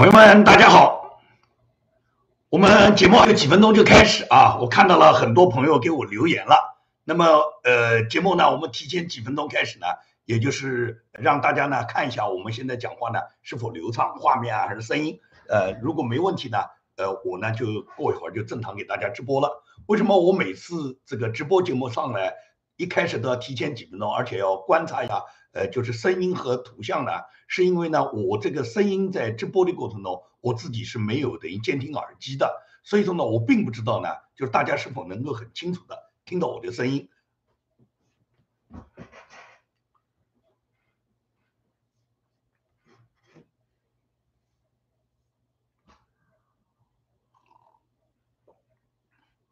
朋友们，大家好。我们节目还有几分钟就开始啊！我看到了很多朋友给我留言了。那么，呃，节目呢，我们提前几分钟开始呢，也就是让大家呢看一下我们现在讲话呢是否流畅，画面啊还是声音。呃，如果没问题呢，呃，我呢就过一会儿就正常给大家直播了。为什么我每次这个直播节目上来，一开始都要提前几分钟，而且要观察一下？呃，就是声音和图像呢，是因为呢，我这个声音在直播的过程中，我自己是没有等于监听耳机的，所以说呢，我并不知道呢，就是大家是否能够很清楚的听到我的声音。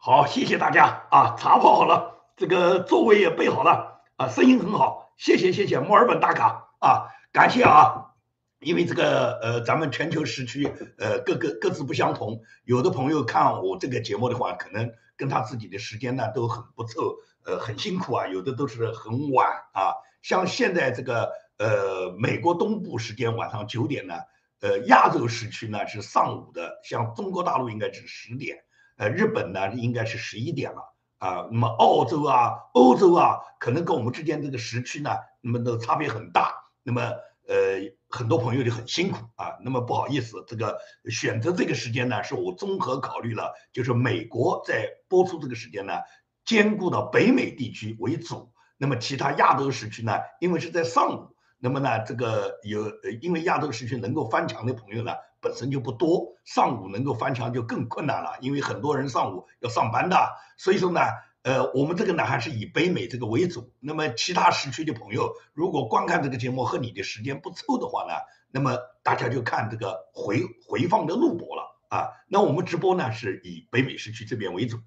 好，谢谢大家啊，茶泡好了，这个座位也备好了啊，声音很好，谢谢谢谢墨尔本打卡。啊，感谢啊，因为这个呃，咱们全球时区呃各个各自不相同，有的朋友看我这个节目的话，可能跟他自己的时间呢都很不凑，呃很辛苦啊，有的都是很晚啊，像现在这个呃美国东部时间晚上九点呢，呃亚洲时区呢是上午的，像中国大陆应该是十点，呃日本呢应该是十一点了。啊，那么澳洲啊、欧洲啊，可能跟我们之间这个时区呢，那么都差别很大。那么，呃，很多朋友就很辛苦啊。那么不好意思，这个选择这个时间呢，是我综合考虑了，就是美国在播出这个时间呢，兼顾到北美地区为主。那么其他亚洲时区呢，因为是在上午，那么呢，这个有，因为亚洲时区能够翻墙的朋友呢，本身就不多，上午能够翻墙就更困难了，因为很多人上午要上班的，所以说呢。呃，我们这个呢还是以北美这个为主。那么其他时区的朋友，如果观看这个节目和你的时间不凑的话呢，那么大家就看这个回回放的录播了啊。那我们直播呢是以北美时区这边为主，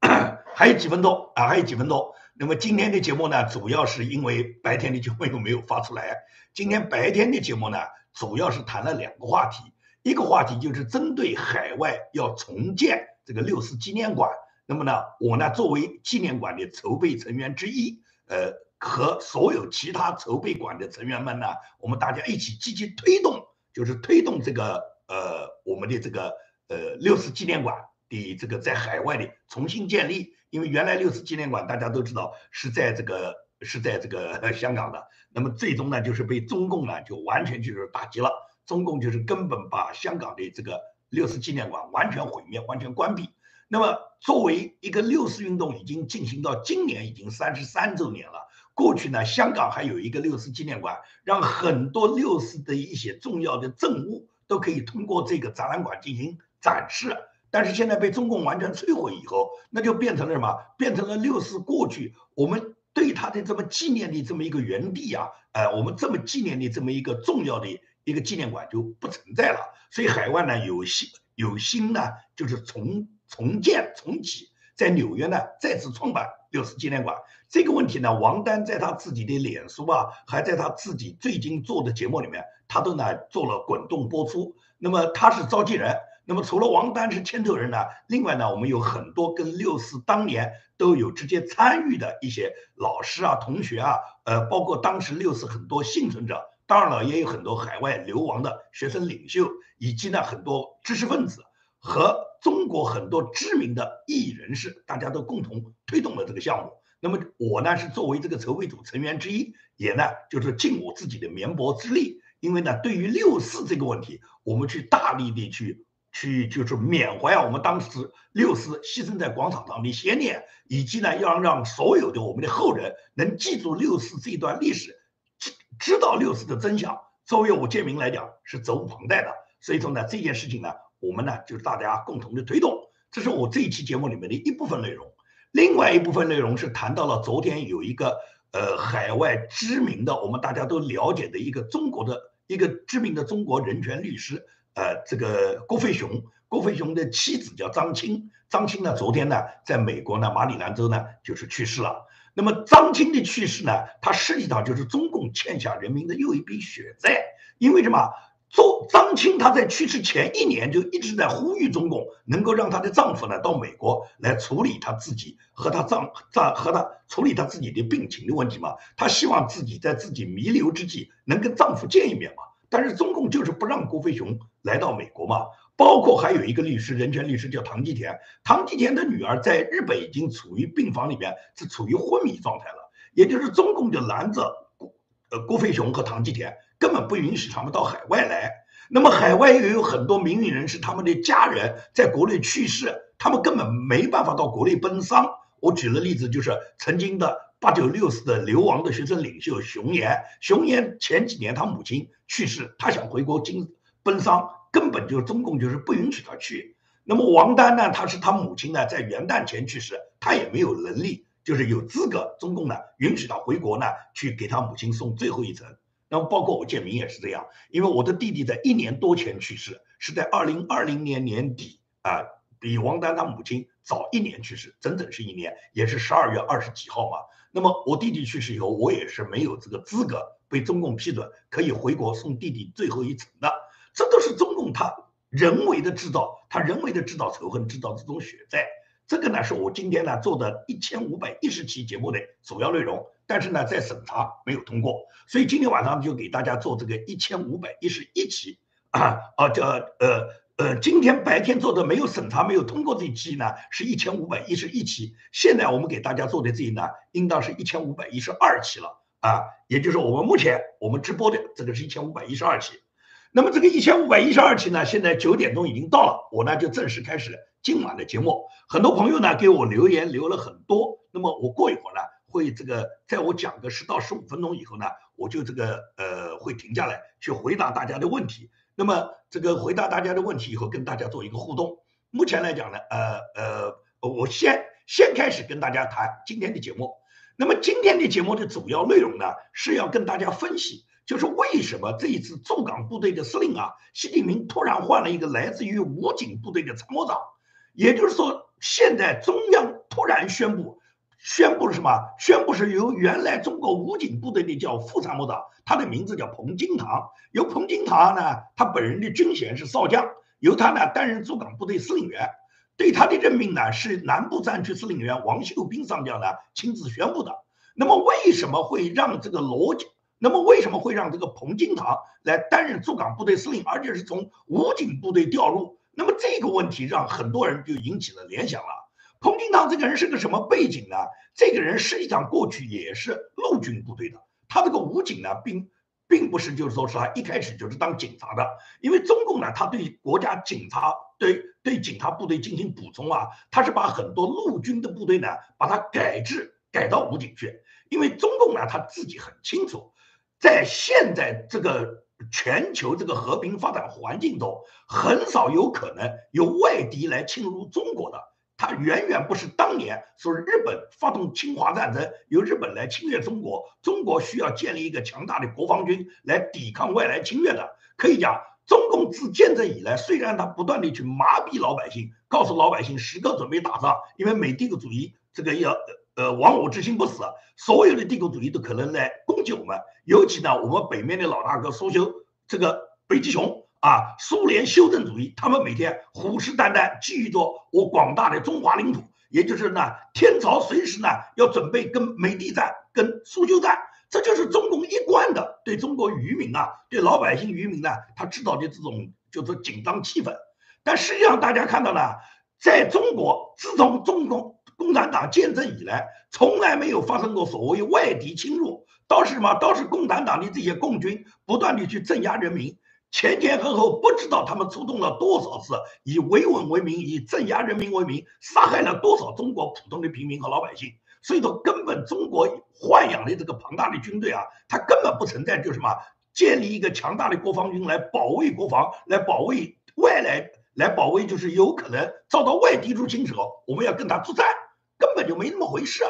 还有几分钟啊，还有几分钟。那么今天的节目呢，主要是因为白天的节目又没有发出来。今天白天的节目呢，主要是谈了两个话题，一个话题就是针对海外要重建这个六四纪念馆。那么呢，我呢作为纪念馆的筹备成员之一，呃，和所有其他筹备馆的成员们呢，我们大家一起积极推动，就是推动这个呃我们的这个呃六四纪念馆的这个在海外的重新建立。因为原来六四纪念馆大家都知道是在这个是在这个 香港的，那么最终呢就是被中共呢就完全就是打击了，中共就是根本把香港的这个六四纪念馆完全毁灭，完全关闭。那么，作为一个六四运动已经进行到今年已经三十三周年了。过去呢，香港还有一个六四纪念馆，让很多六四的一些重要的证物都可以通过这个展览馆进行展示。但是现在被中共完全摧毁以后，那就变成了什么？变成了六四过去我们对他的这么纪念的这么一个园地啊，呃，我们这么纪念的这么一个重要的一个纪念馆就不存在了。所以海外呢有心有心呢，就是重。重建重启，在纽约呢再次创办六四纪念馆这个问题呢，王丹在他自己的脸书啊，还在他自己最近做的节目里面，他都呢做了滚动播出。那么他是召集人，那么除了王丹是牵头人呢，另外呢，我们有很多跟六四当年都有直接参与的一些老师啊、同学啊，呃，包括当时六四很多幸存者，当然了，也有很多海外流亡的学生领袖，以及呢很多知识分子和。中国很多知名的艺人士，大家都共同推动了这个项目。那么我呢是作为这个筹备组成员之一，也呢就是尽我自己的绵薄之力。因为呢，对于六四这个问题，我们去大力的去去就是缅怀啊，我们当时六四牺牲在广场上的先烈，以及呢要让所有的我们的后人能记住六四这段历史，知道六四的真相。作为我建民来讲，是责无旁贷的。所以说呢，这件事情呢。我们呢，就是大家共同的推动，这是我这一期节目里面的一部分内容。另外一部分内容是谈到了昨天有一个呃海外知名的，我们大家都了解的一个中国的一个知名的中国人权律师，呃，这个郭飞雄，郭飞雄的妻子叫张青，张青呢昨天呢在美国呢马里兰州呢就是去世了。那么张青的去世呢，他实际上就是中共欠下人民的又一笔血债，因为什么？周张青，她在去世前一年就一直在呼吁中共能够让她的丈夫呢到美国来处理她自己和她丈丈和她处理她自己的病情的问题嘛。她希望自己在自己弥留之际能跟丈夫见一面嘛。但是中共就是不让郭飞雄来到美国嘛。包括还有一个律师，人权律师叫唐吉田，唐吉田的女儿在日本已经处于病房里面，是处于昏迷状态了。也就是中共就拦着郭呃郭飞雄和唐吉田，根本不允许他们到海外来。那么海外又有很多名誉人士，他们的家人在国内去世，他们根本没办法到国内奔丧。我举了例子，就是曾经的八九六四的流亡的学生领袖熊岩，熊岩前几年他母亲去世，他想回国经奔丧。根本就是中共就是不允许他去。那么王丹呢？他是他母亲呢，在元旦前去世，他也没有能力，就是有资格，中共呢允许他回国呢，去给他母亲送最后一程。那么包括我建明也是这样，因为我的弟弟在一年多前去世，是在二零二零年年底啊，比王丹他母亲早一年去世，整整是一年，也是十二月二十几号嘛。那么我弟弟去世以后，我也是没有这个资格被中共批准可以回国送弟弟最后一程的。这都是中共他人为的制造，他人为的制造仇恨，制造这种血债。这个呢，是我今天呢做的一千五百一十期节目的主要内容。但是呢，在审查没有通过，所以今天晚上就给大家做这个一千五百一十一期啊啊，这呃呃，今天白天做的没有审查、没有通过这一期呢，是一千五百一十一期。现在我们给大家做的这一呢，应当是一千五百一十二期了啊，也就是我们目前我们直播的这个是一千五百一十二期。那么这个一千五百一十二期呢，现在九点钟已经到了，我呢就正式开始今晚的节目。很多朋友呢给我留言留了很多，那么我过一会儿呢会这个，在我讲个十到十五分钟以后呢，我就这个呃会停下来去回答大家的问题。那么这个回答大家的问题以后，跟大家做一个互动。目前来讲呢，呃呃，我先先开始跟大家谈今天的节目。那么今天的节目的主要内容呢，是要跟大家分析。就是为什么这一次驻港部队的司令啊，习近平突然换了一个来自于武警部队的参谋长，也就是说，现在中央突然宣布，宣布了什么？宣布是由原来中国武警部队的叫副参谋长，他的名字叫彭金堂，由彭金堂呢，他本人的军衔是少将，由他呢担任驻港部队司令员，对他的任命呢是南部战区司令员王秀斌上将呢亲自宣布的。那么为什么会让这个罗？那么为什么会让这个彭金堂来担任驻港部队司令，而且是从武警部队调入？那么这个问题让很多人就引起了联想了。彭金堂这个人是个什么背景呢？这个人实际上过去也是陆军部队的，他这个武警呢，并并不是就是说是他一开始就是当警察的，因为中共呢，他对国家警察对对警察部队进行补充啊，他是把很多陆军的部队呢，把它改制改到武警去，因为中共呢，他自己很清楚。在现在这个全球这个和平发展环境中，很少有可能有外敌来侵入中国的。它远远不是当年说日本发动侵华战争，由日本来侵略中国，中国需要建立一个强大的国防军来抵抗外来侵略的。可以讲，中共自建政以来，虽然他不断的去麻痹老百姓，告诉老百姓时刻准备打仗，因为美帝国主义这个要。呃，亡我之心不死，所有的帝国主义都可能来攻击我们。尤其呢，我们北面的老大哥苏修，这个北极熊啊，苏联修正主义，他们每天虎视眈眈，觊觎着我广大的中华领土。也就是呢，天朝随时呢要准备跟美帝战，跟苏修战。这就是中共一贯的对中国渔民啊，对老百姓渔民呢，他制造的这种就是紧张气氛。但实际上，大家看到了，在中国，自从中共。共产党建政以来，从来没有发生过所谓外敌侵入，倒是什么？倒是共产党的这些共军不断的去镇压人民，前前后后不知道他们出动了多少次，以维稳为名，以镇压人民为名，杀害了多少中国普通的平民和老百姓。所以说，根本中国豢养的这个庞大的军队啊，它根本不存在就什么建立一个强大的国防军来保卫国防，来保卫外来，来保卫就是有可能遭到外敌入侵时候，我们要跟他作战。根本就没那么回事，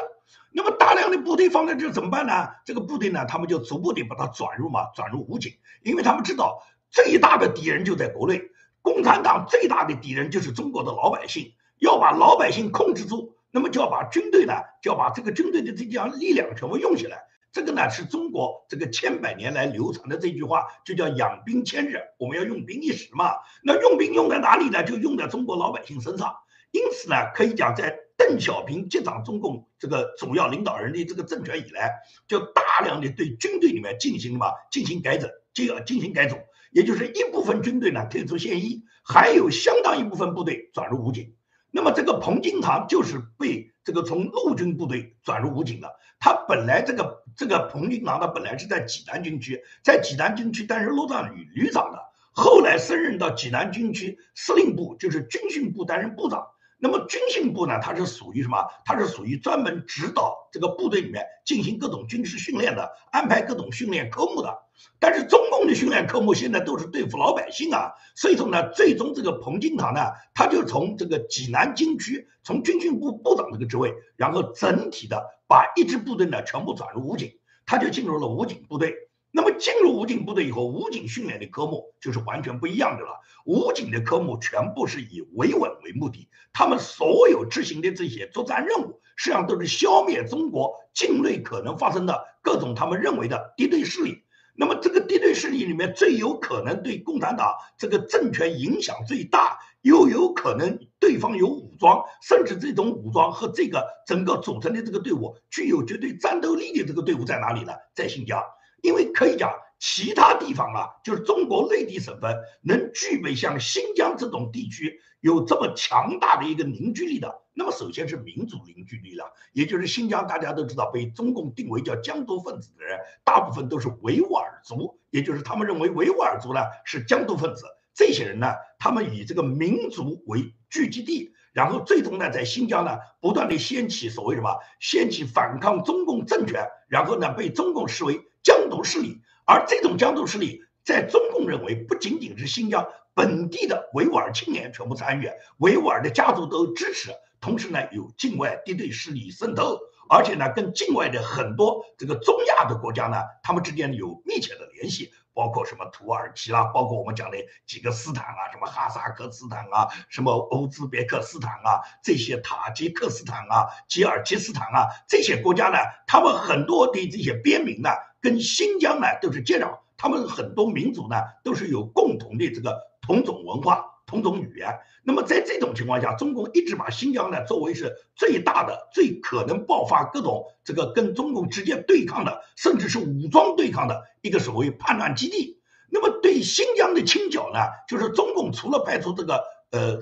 那么大量的部队放在这怎么办呢？这个部队呢，他们就逐步的把它转入嘛，转入武警，因为他们知道最大的敌人就在国内，共产党最大的敌人就是中国的老百姓，要把老百姓控制住，那么就要把军队呢，就要把这个军队的这样力量全部用起来。这个呢是中国这个千百年来流传的这句话，就叫养兵千日，我们要用兵一时嘛。那用兵用在哪里呢？就用在中国老百姓身上。因此呢，可以讲在。邓小平接掌中共这个主要领导人的这个政权以来，就大量的对军队里面进行嘛进行改整，进进行改组，也就是一部分军队呢退出现役，还有相当一部分部队转入武警。那么这个彭金堂就是被这个从陆军部队转入武警的。他本来这个这个彭金堂他本来是在济南军区，在济南军区担任陆战旅旅长的，后来升任到济南军区司令部，就是军训部担任部长。那么军训部呢，它是属于什么？它是属于专门指导这个部队里面进行各种军事训练的，安排各种训练科目的。但是中共的训练科目现在都是对付老百姓啊，所以说呢，最终这个彭金堂呢，他就从这个济南军区，从军训部部长这个职位，然后整体的把一支部队呢全部转入武警，他就进入了武警部队。那么进入武警部队以后，武警训练的科目就是完全不一样的了。武警的科目全部是以维稳为目的，他们所有执行的这些作战任务，实际上都是消灭中国境内可能发生的各种他们认为的敌对势力。那么这个敌对势力里面最有可能对共产党这个政权影响最大，又有可能对方有武装，甚至这种武装和这个整个组成的这个队伍具有绝对战斗力的这个队伍在哪里呢？在新疆。因为可以讲，其他地方啊，就是中国内地省份能具备像新疆这种地区有这么强大的一个凝聚力的，那么首先是民族凝聚力了，也就是新疆大家都知道被中共定为叫疆独分子的人，大部分都是维吾尔族，也就是他们认为维吾尔族呢是疆独分子，这些人呢，他们以这个民族为聚集地。然后最终呢，在新疆呢，不断的掀起所谓什么，掀起反抗中共政权，然后呢，被中共视为疆独势力。而这种疆独势力，在中共认为，不仅仅是新疆本地的维吾尔青年全部参与，维吾尔的家族都支持，同时呢，有境外敌对势力渗透，而且呢，跟境外的很多这个中亚的国家呢，他们之间有密切的联系。包括什么土耳其啦，包括我们讲的几个斯坦啊，什么哈萨克斯坦啊，什么乌兹别克斯坦啊，这些塔吉克斯坦啊，吉尔吉斯坦啊，这些国家呢，他们很多的这些边民呢，跟新疆呢都是接壤，他们很多民族呢都是有共同的这个同种文化。同种语言，那么在这种情况下，中共一直把新疆呢作为是最大的、最可能爆发各种这个跟中共直接对抗的，甚至是武装对抗的一个所谓叛乱基地。那么对新疆的清剿呢，就是中共除了派出这个呃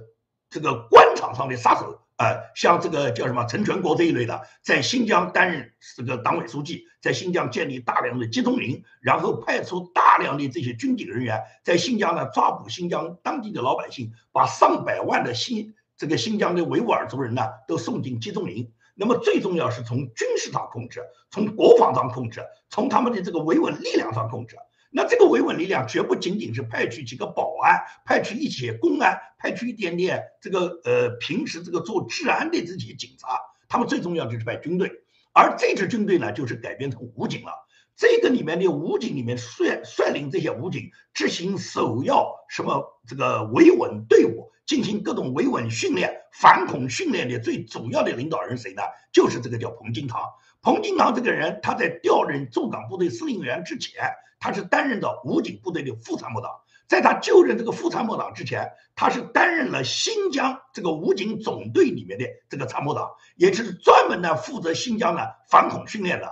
这个官场上的杀手。呃，像这个叫什么陈全国这一类的，在新疆担任这个党委书记，在新疆建立大量的集中营，然后派出大量的这些军警人员，在新疆呢抓捕新疆当地的老百姓，把上百万的新这个新疆的维吾尔族人呢都送进集中营。那么最重要是从军事上控制，从国防上控制，从他们的这个维稳力量上控制。那这个维稳力量绝不仅仅是派去几个保安，派去一些公安，派去一点点这个呃平时这个做治安的这些警察，他们最重要就是派军队，而这支军队呢就是改编成武警了。这个里面的武警里面率率领这些武警执行首要什么这个维稳队伍，进行各种维稳训练、反恐训练的最主要的领导人谁呢？就是这个叫彭金堂。彭金堂这个人，他在调任驻港部队司令员之前。他是担任的武警部队的副参谋长，在他就任这个副参谋长之前，他是担任了新疆这个武警总队里面的这个参谋长，也就是专门呢负责新疆的反恐训练的。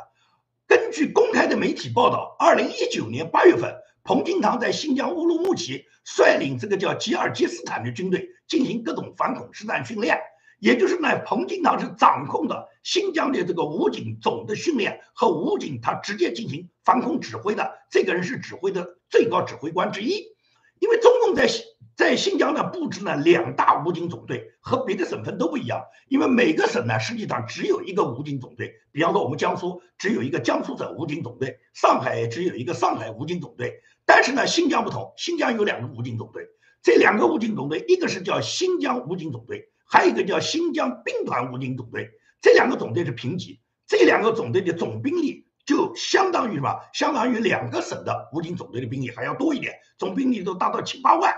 根据公开的媒体报道，二零一九年八月份，彭金堂在新疆乌鲁木齐率领这个叫吉尔吉斯坦的军队进行各种反恐实战训练。也就是呢，彭金堂是掌控的新疆的这个武警总的训练和武警，他直接进行防空指挥的。这个人是指挥的最高指挥官之一。因为中共在在新疆呢布置了两大武警总队，和别的省份都不一样。因为每个省呢实际上只有一个武警总队，比方说我们江苏只有一个江苏省武警总队，上海只有一个上海武警总队。但是呢，新疆不同，新疆有两个武警总队，这两个武警总队，一个是叫新疆武警总队。还有一个叫新疆兵团武警总队，这两个总队是平级，这两个总队的总兵力就相当于什么？相当于两个省的武警总队的兵力还要多一点，总兵力都达到七八万。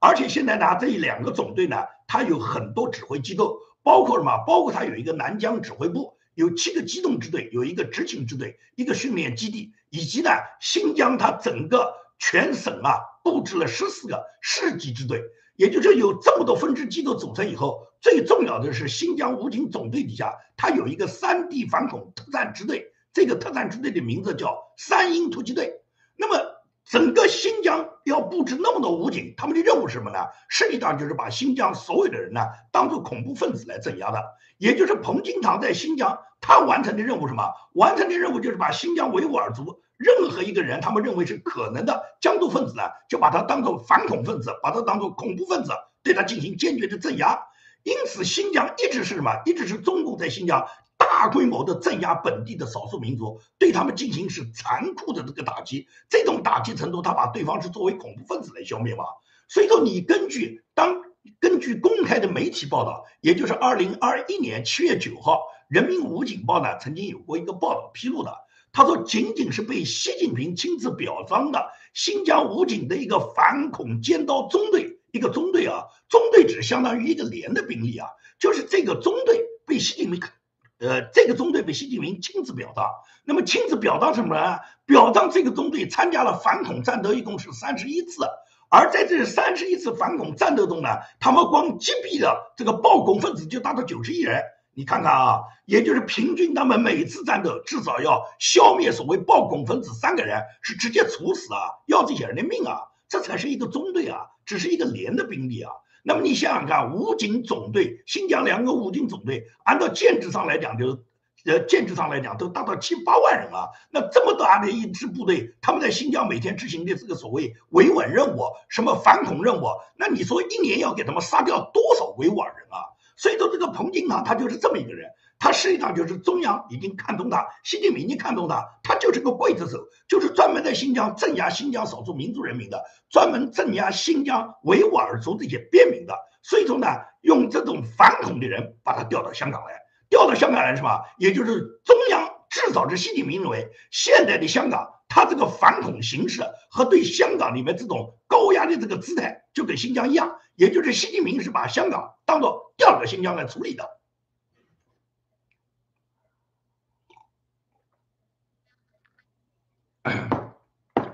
而且现在呢，这两个总队呢，它有很多指挥机构，包括什么？包括它有一个南疆指挥部，有七个机动支队，有一个执勤支队，一个训练基地，以及呢，新疆它整个全省啊，布置了十四个市级支队。也就是有这么多分支机构组成以后。最重要的是新疆武警总队底下，它有一个三地反恐特战支队，这个特战支队的名字叫三鹰突击队。那么整个新疆要布置那么多武警，他们的任务是什么呢？实际上就是把新疆所有的人呢当做恐怖分子来镇压的。也就是彭金堂在新疆，他完成的任务什么？完成的任务就是把新疆维吾尔族任何一个人，他们认为是可能的疆独分子呢，就把他当做反恐分子，把他当做恐怖分子，对他进行坚决的镇压。因此，新疆一直是什么？一直是中共在新疆大规模的镇压本地的少数民族，对他们进行是残酷的这个打击。这种打击程度，他把对方是作为恐怖分子来消灭吧？所以说，你根据当根据公开的媒体报道，也就是二零二一年七月九号，《人民武警报》呢曾经有过一个报道披露的，他说，仅仅是被习近平亲自表彰的新疆武警的一个反恐尖刀中队。一个中队啊，中队只相当于一个连的兵力啊，就是这个中队被习近平，呃，这个中队被习近平亲自表彰。那么亲自表彰什么呢？表彰这个中队参加了反恐战斗，一共是三十一次。而在这三十一次反恐战斗中呢，他们光击毙的这个暴恐分子就达到九十一人。你看看啊，也就是平均他们每次战斗至少要消灭所谓暴恐分子三个人，是直接处死啊，要这些人的命啊。这才是一个中队啊，只是一个连的兵力啊。那么你想想看，武警总队，新疆两个武警总队，按照建制上来讲，就呃建制上来讲都达到七八万人啊。那这么大的一支部队，他们在新疆每天执行的这个所谓维稳任务，什么反恐任务，那你说一年要给他们杀掉多少维吾尔人啊？所以说这个彭金堂他就是这么一个人。他实际上就是中央已经看中他，习近平已经看中他，他就是个刽子手，就是专门在新疆镇压新疆少数民族人民的，专门镇压新疆维吾尔族这些边民的。所以说呢，用这种反恐的人把他调到香港来，调到香港来是吧？也就是中央至少是习近平认为，现在的香港，他这个反恐形势和对香港里面这种高压的这个姿态，就跟新疆一样，也就是习近平是把香港当做第二个新疆来处理的。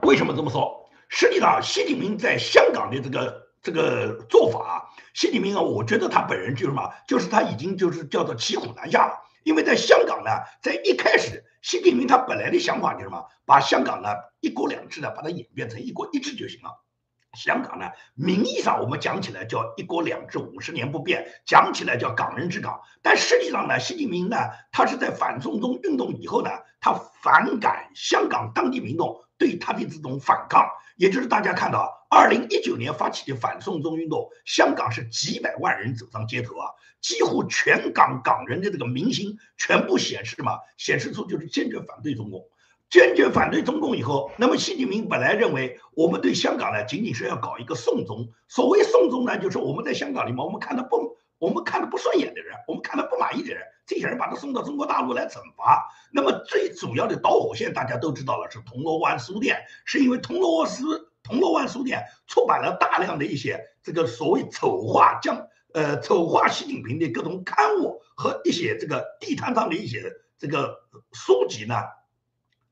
为什么这么说？实际上，习近平在香港的这个这个做法，习近平啊，我觉得他本人就是什么？就是他已经就是叫做骑虎难下了。因为在香港呢，在一开始，习近平他本来的想法就是什么？把香港呢一国两制呢，把它演变成一国一制就行了。香港呢，名义上我们讲起来叫一国两制，五十年不变，讲起来叫港人治港。但实际上呢，习近平呢，他是在反送中运动以后呢，他反感香港当地民众。对他的这种反抗，也就是大家看到，二零一九年发起的反送中运动，香港是几百万人走上街头啊，几乎全港港人的这个民心全部显示嘛，显示出就是坚决反对中共，坚决反对中共以后，那么习近平本来认为我们对香港呢，仅仅是要搞一个送中，所谓送中呢，就是我们在香港里面，我们看到不，我们看的不顺眼的人，我们看到不满意的人。这些人把他送到中国大陆来惩罚，那么最主要的导火线大家都知道了，是铜锣湾书店，是因为铜锣书铜锣湾书店出版了大量的一些这个所谓丑化将呃丑化习近平的各种刊物和一些这个地摊上的一些这个书籍呢，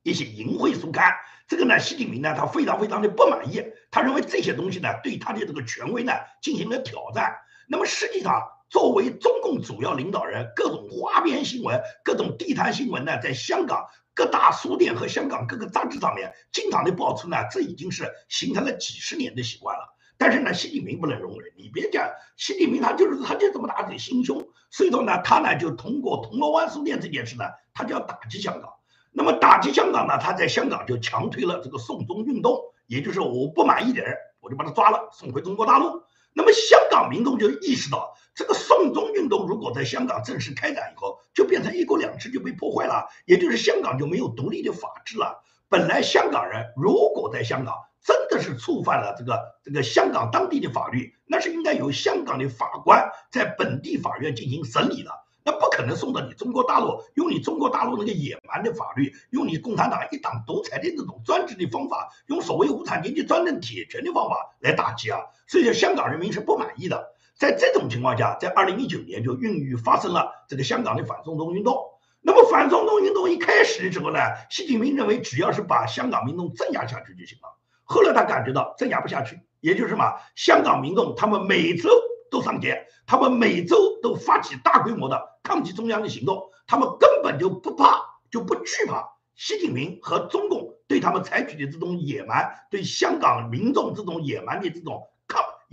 一些淫秽书刊，这个呢，习近平呢他非常非常的不满意，他认为这些东西呢对他的这个权威呢进行了挑战，那么实际上。作为中共主要领导人，各种花边新闻、各种地摊新闻呢，在香港各大书店和香港各个杂志上面经常的爆出呢，这已经是形成了几十年的习惯了。但是呢，习近平不能容忍。你别讲，习近平他就是他就这么大的心胸，所以说呢，他呢就通过铜锣湾书店这件事呢，他就要打击香港。那么打击香港呢，他在香港就强推了这个送中运动，也就是我不满意的人，我就把他抓了，送回中国大陆。那么香港民众就意识到，这个送中运动如果在香港正式开展以后，就变成一国两制就被破坏了，也就是香港就没有独立的法治了。本来香港人如果在香港真的是触犯了这个这个香港当地的法律，那是应该由香港的法官在本地法院进行审理的。那不可能送到你中国大陆，用你中国大陆那个野蛮的法律，用你共产党一党独裁的那种专制的方法，用所谓无产阶级专政铁拳的方法来打击啊！所以说香港人民是不满意的。在这种情况下，在二零一九年就孕育发生了这个香港的反送中运动。那么反送中运动一开始的时候呢，习近平认为只要是把香港民众镇压下去就行了。后来他感觉到镇压不下去，也就是什么，香港民众他们每周。都上街，他们每周都发起大规模的抗击中央的行动，他们根本就不怕，就不惧怕习近平和中共对他们采取的这种野蛮，对香港民众这种野蛮的这种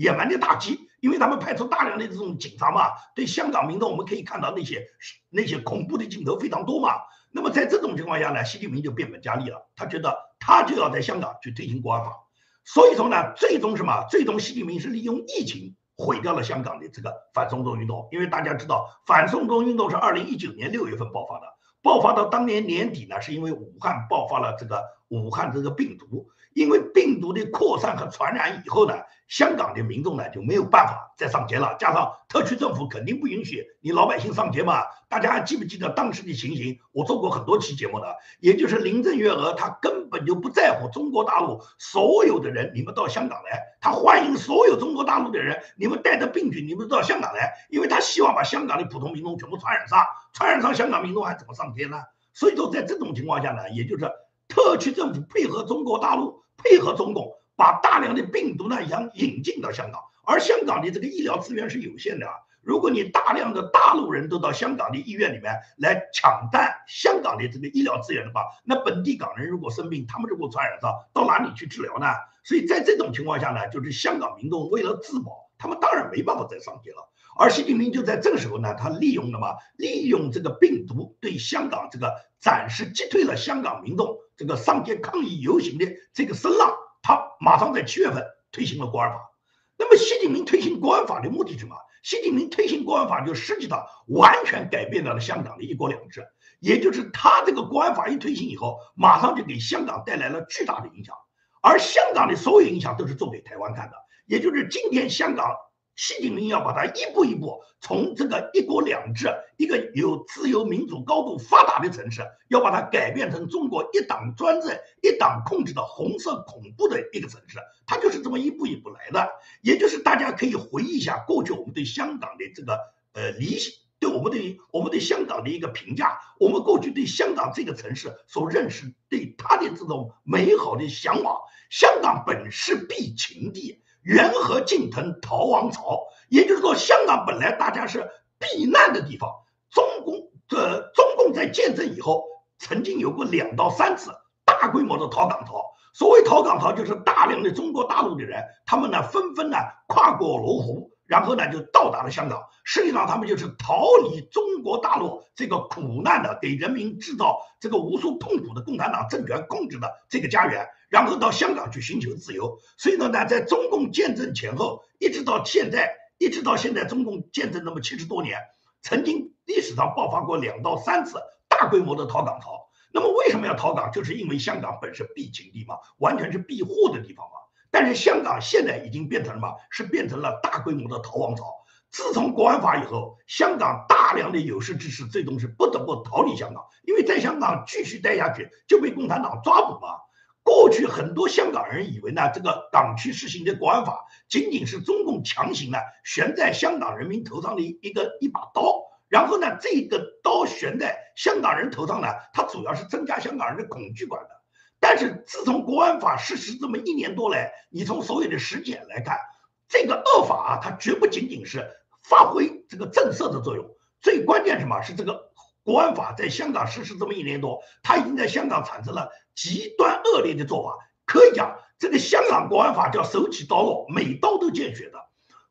野蛮的打击，因为他们派出大量的这种警察嘛，对香港民众我们可以看到那些那些恐怖的镜头非常多嘛。那么在这种情况下呢，习近平就变本加厉了，他觉得他就要在香港去推行国安法。所以说呢，最终什么？最终习近平是利用疫情毁掉了香港的这个反送中运动。因为大家知道，反送中运动是二零一九年六月份爆发的，爆发到当年年底呢，是因为武汉爆发了这个武汉这个病毒。因为病毒的扩散和传染以后呢，香港的民众呢就没有办法再上街了。加上特区政府肯定不允许你老百姓上街嘛。大家还记不记得当时的情形？我做过很多期节目的，也就是林郑月娥她根本就不在乎中国大陆所有的人，你们到香港来，她欢迎所有中国大陆的人，你们带着病菌，你们到香港来，因为她希望把香港的普通民众全部传染上，传染上香港民众还怎么上街呢？所以说在这种情况下呢，也就是特区政府配合中国大陆。配合中共把大量的病毒呢想引进到香港，而香港的这个医疗资源是有限的啊。如果你大量的大陆人都到香港的医院里面来抢占香港的这个医疗资源的话，那本地港人如果生病，他们如果传染上，到哪里去治疗呢？所以在这种情况下呢，就是香港民众为了自保，他们当然没办法再上街了。而习近平就在这个时候呢，他利用了嘛，利用这个病毒对香港这个暂时击退了香港民众这个上街抗议游行的这个声浪，他马上在七月份推行了国安法。那么习近平推行国安法的目的是什么？习近平推行国安法就实际上完全改变了香港的一国两制，也就是他这个国安法一推行以后，马上就给香港带来了巨大的影响，而香港的所有影响都是做给台湾看的，也就是今天香港。习近平要把它一步一步从这个一国两制、一个有自由民主、高度发达的城市，要把它改变成中国一党专政、一党控制的红色恐怖的一个城市。它就是这么一步一步来的。也就是大家可以回忆一下过去我们对香港的这个呃理想，对我们对我们对香港的一个评价，我们过去对香港这个城市所认识，对它的这种美好的向往。香港本是必秦地。缘何尽腾逃亡潮？也就是说，香港本来大家是避难的地方。中共这中共在建政以后，曾经有过两到三次大规模的逃港潮。所谓逃港潮，就是大量的中国大陆的人，他们呢纷纷呢跨过罗湖。然后呢，就到达了香港。实际上，他们就是逃离中国大陆这个苦难的、给人民制造这个无数痛苦的共产党政权控制的这个家园，然后到香港去寻求自由。所以呢，呢，在中共建政前后，一直到现在，一直到现在，中共建政那么七十多年，曾经历史上爆发过两到三次大规模的逃港潮。那么，为什么要逃港？就是因为香港本身避秦地方，完全是避祸的地方嘛。但是香港现在已经变成了什么？是变成了大规模的逃亡潮。自从国安法以后，香港大量的有识之士最终是不得不逃离香港，因为在香港继续待下去就被共产党抓捕嘛。过去很多香港人以为呢，这个港区实行的国安法仅仅是中共强行呢悬在香港人民头上的一个一把刀，然后呢，这个刀悬在香港人头上呢，它主要是增加香港人的恐惧感。但是自从国安法实施这么一年多来，你从所有的实践来看，这个恶法啊，它绝不仅仅是发挥这个震慑的作用，最关键什么是这个国安法在香港实施这么一年多，它已经在香港产生了极端恶劣的做法。可以讲，这个香港国安法叫手起刀落，每刀都见血的。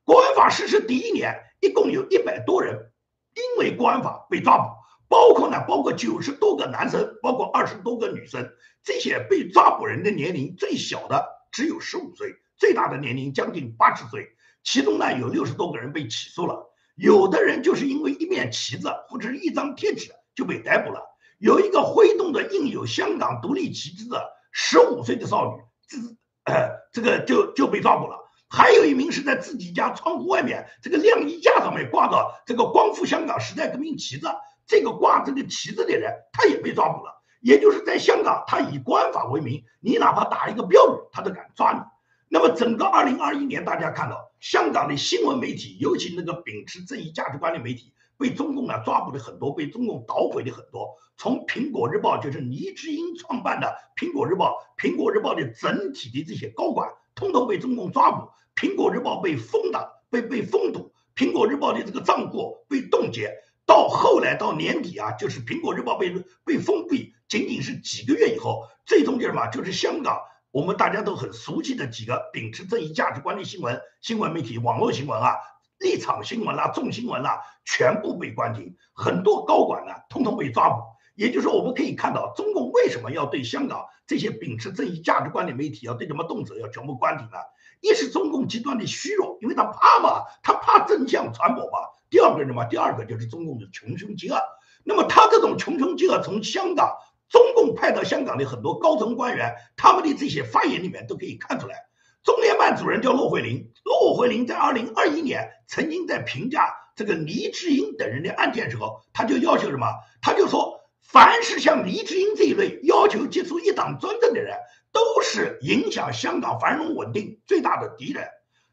国安法实施第一年，一共有一百多人因为国安法被抓捕。包括呢，包括九十多个男生，包括二十多个女生，这些被抓捕人的年龄最小的只有十五岁，最大的年龄将近八十岁。其中呢，有六十多个人被起诉了，有的人就是因为一面旗子或者是一张贴纸就被逮捕了。有一个挥动的印有香港独立旗帜的十五岁的少女，这呃这个就就被抓捕了。还有一名是在自己家窗户外面这个晾衣架上面挂着这个光复香港时代革命旗子。这个挂这个旗子的人，他也被抓捕了。也就是在香港，他以国安法为名，你哪怕打一个标语，他都敢抓你。那么，整个二零二一年，大家看到香港的新闻媒体，尤其那个秉持正义价值观的媒体，被中共呢抓捕的很多，被中共捣毁的很多。从苹果日报，就是黎智英创办的苹果日报，苹果日报的整体的这些高管，通通被中共抓捕。苹果日报被封的，被被封堵。苹果日报的这个账户被冻结，到后来到年底啊，就是苹果日报被被封闭，仅仅是几个月以后，最终就什么？就是香港我们大家都很熟悉的几个秉持正义价值观的新闻新闻媒体、网络新闻啊。立场新闻啦、众新闻啦，全部被关停，很多高管呢，通通被抓捕。也就是说，我们可以看到，中共为什么要对香港这些秉持正义价值观的媒体要对什么动辄要全部关停呢？一是中共极端的虚荣，因为他怕嘛，他怕真相传播嘛。第二个什么？第二个就是中共的穷凶极恶。那么他这种穷凶极恶，从香港中共派到香港的很多高层官员，他们的这些发言里面都可以看出来。中联办主任叫骆惠玲，骆惠玲在二零二一年曾经在评价这个黎智英等人的案件时候，他就要求什么？他就说，凡是像黎智英这一类要求结束一党专政的人，都是影响香港繁荣稳定最大的敌人，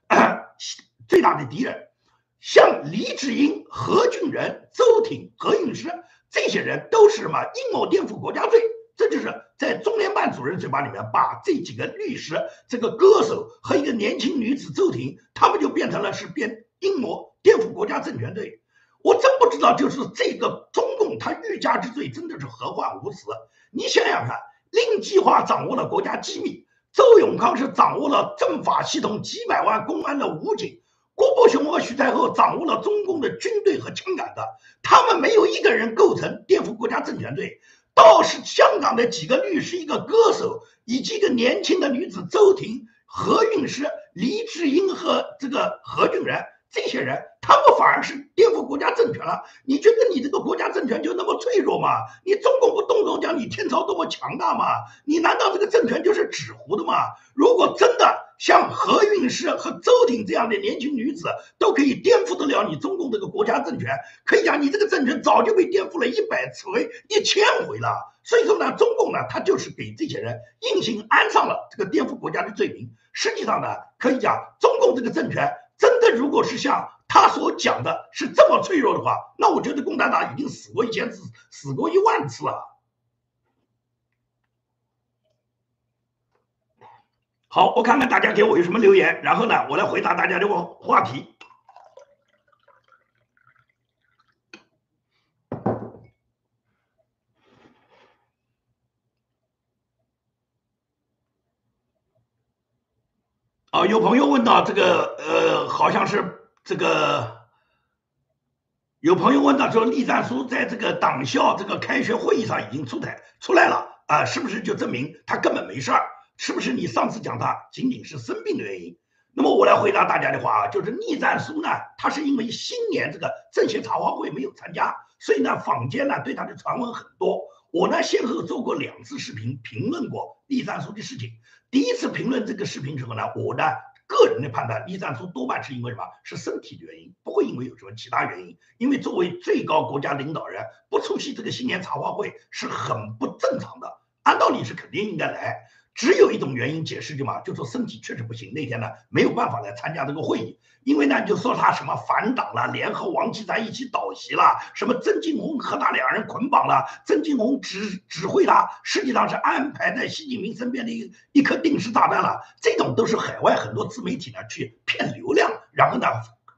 最大的敌人。像黎智英、何俊仁、周挺、何韵诗这些人，都是什么阴谋颠覆国家罪？这就是在中联办主任嘴巴里面，把这几个律师、这个歌手和一个年轻女子周婷，他们就变成了是变阴谋颠覆国家政权罪。我真不知道，就是这个中共他欲加之罪真的是何患无辞？你想想看，令计划掌握了国家机密，周永康是掌握了政法系统几百万公安的武警，郭伯雄和徐才厚掌握了中共的军队和枪杆子，他们没有一个人构成颠覆国家政权罪。倒是香港的几个律师、一个歌手以及一个年轻的女子周婷、何韵诗、黎智英和这个何俊仁这些人，他们反而是颠覆国家政权了。你觉得你这个国家政权就那么脆弱吗？你中共不动动讲你天朝多么强大吗？你难道这个政权就是纸糊的吗？如果真的，像何韵诗和周婷这样的年轻女子都可以颠覆得了你中共这个国家政权，可以讲你这个政权早就被颠覆了一百次回、一千回了。所以说呢，中共呢，他就是给这些人硬性安上了这个颠覆国家的罪名。实际上呢，可以讲中共这个政权真的如果是像他所讲的是这么脆弱的话，那我觉得共产党已经死过一千次，死过一万次了。好，我看看大家给我有什么留言，然后呢，我来回答大家这个话题。啊，有朋友问到这个，呃，好像是这个，有朋友问到说，栗战书在这个党校这个开学会议上已经出台出来了啊，是不是就证明他根本没事儿？是不是你上次讲他仅仅是生病的原因？那么我来回答大家的话啊，就是栗战书呢，他是因为新年这个政协茶话会没有参加，所以呢，坊间呢对他的传闻很多。我呢先后做过两次视频评论过栗战书的事情。第一次评论这个视频时候呢，我呢个人的判断，栗战书多半是因为什么？是身体的原因，不会因为有什么其他原因。因为作为最高国家领导人，不出席这个新年茶话会是很不正常的。按道理是肯定应该来。只有一种原因解释的嘛，就说身体确实不行，那天呢没有办法来参加这个会议，因为呢就说他什么反党了，联合王岐山一起倒席了，什么曾庆红和他两人捆绑了，曾庆红指指挥他，实际上是安排在习近平身边的一一颗定时炸弹了，这种都是海外很多自媒体呢去骗流量，然后呢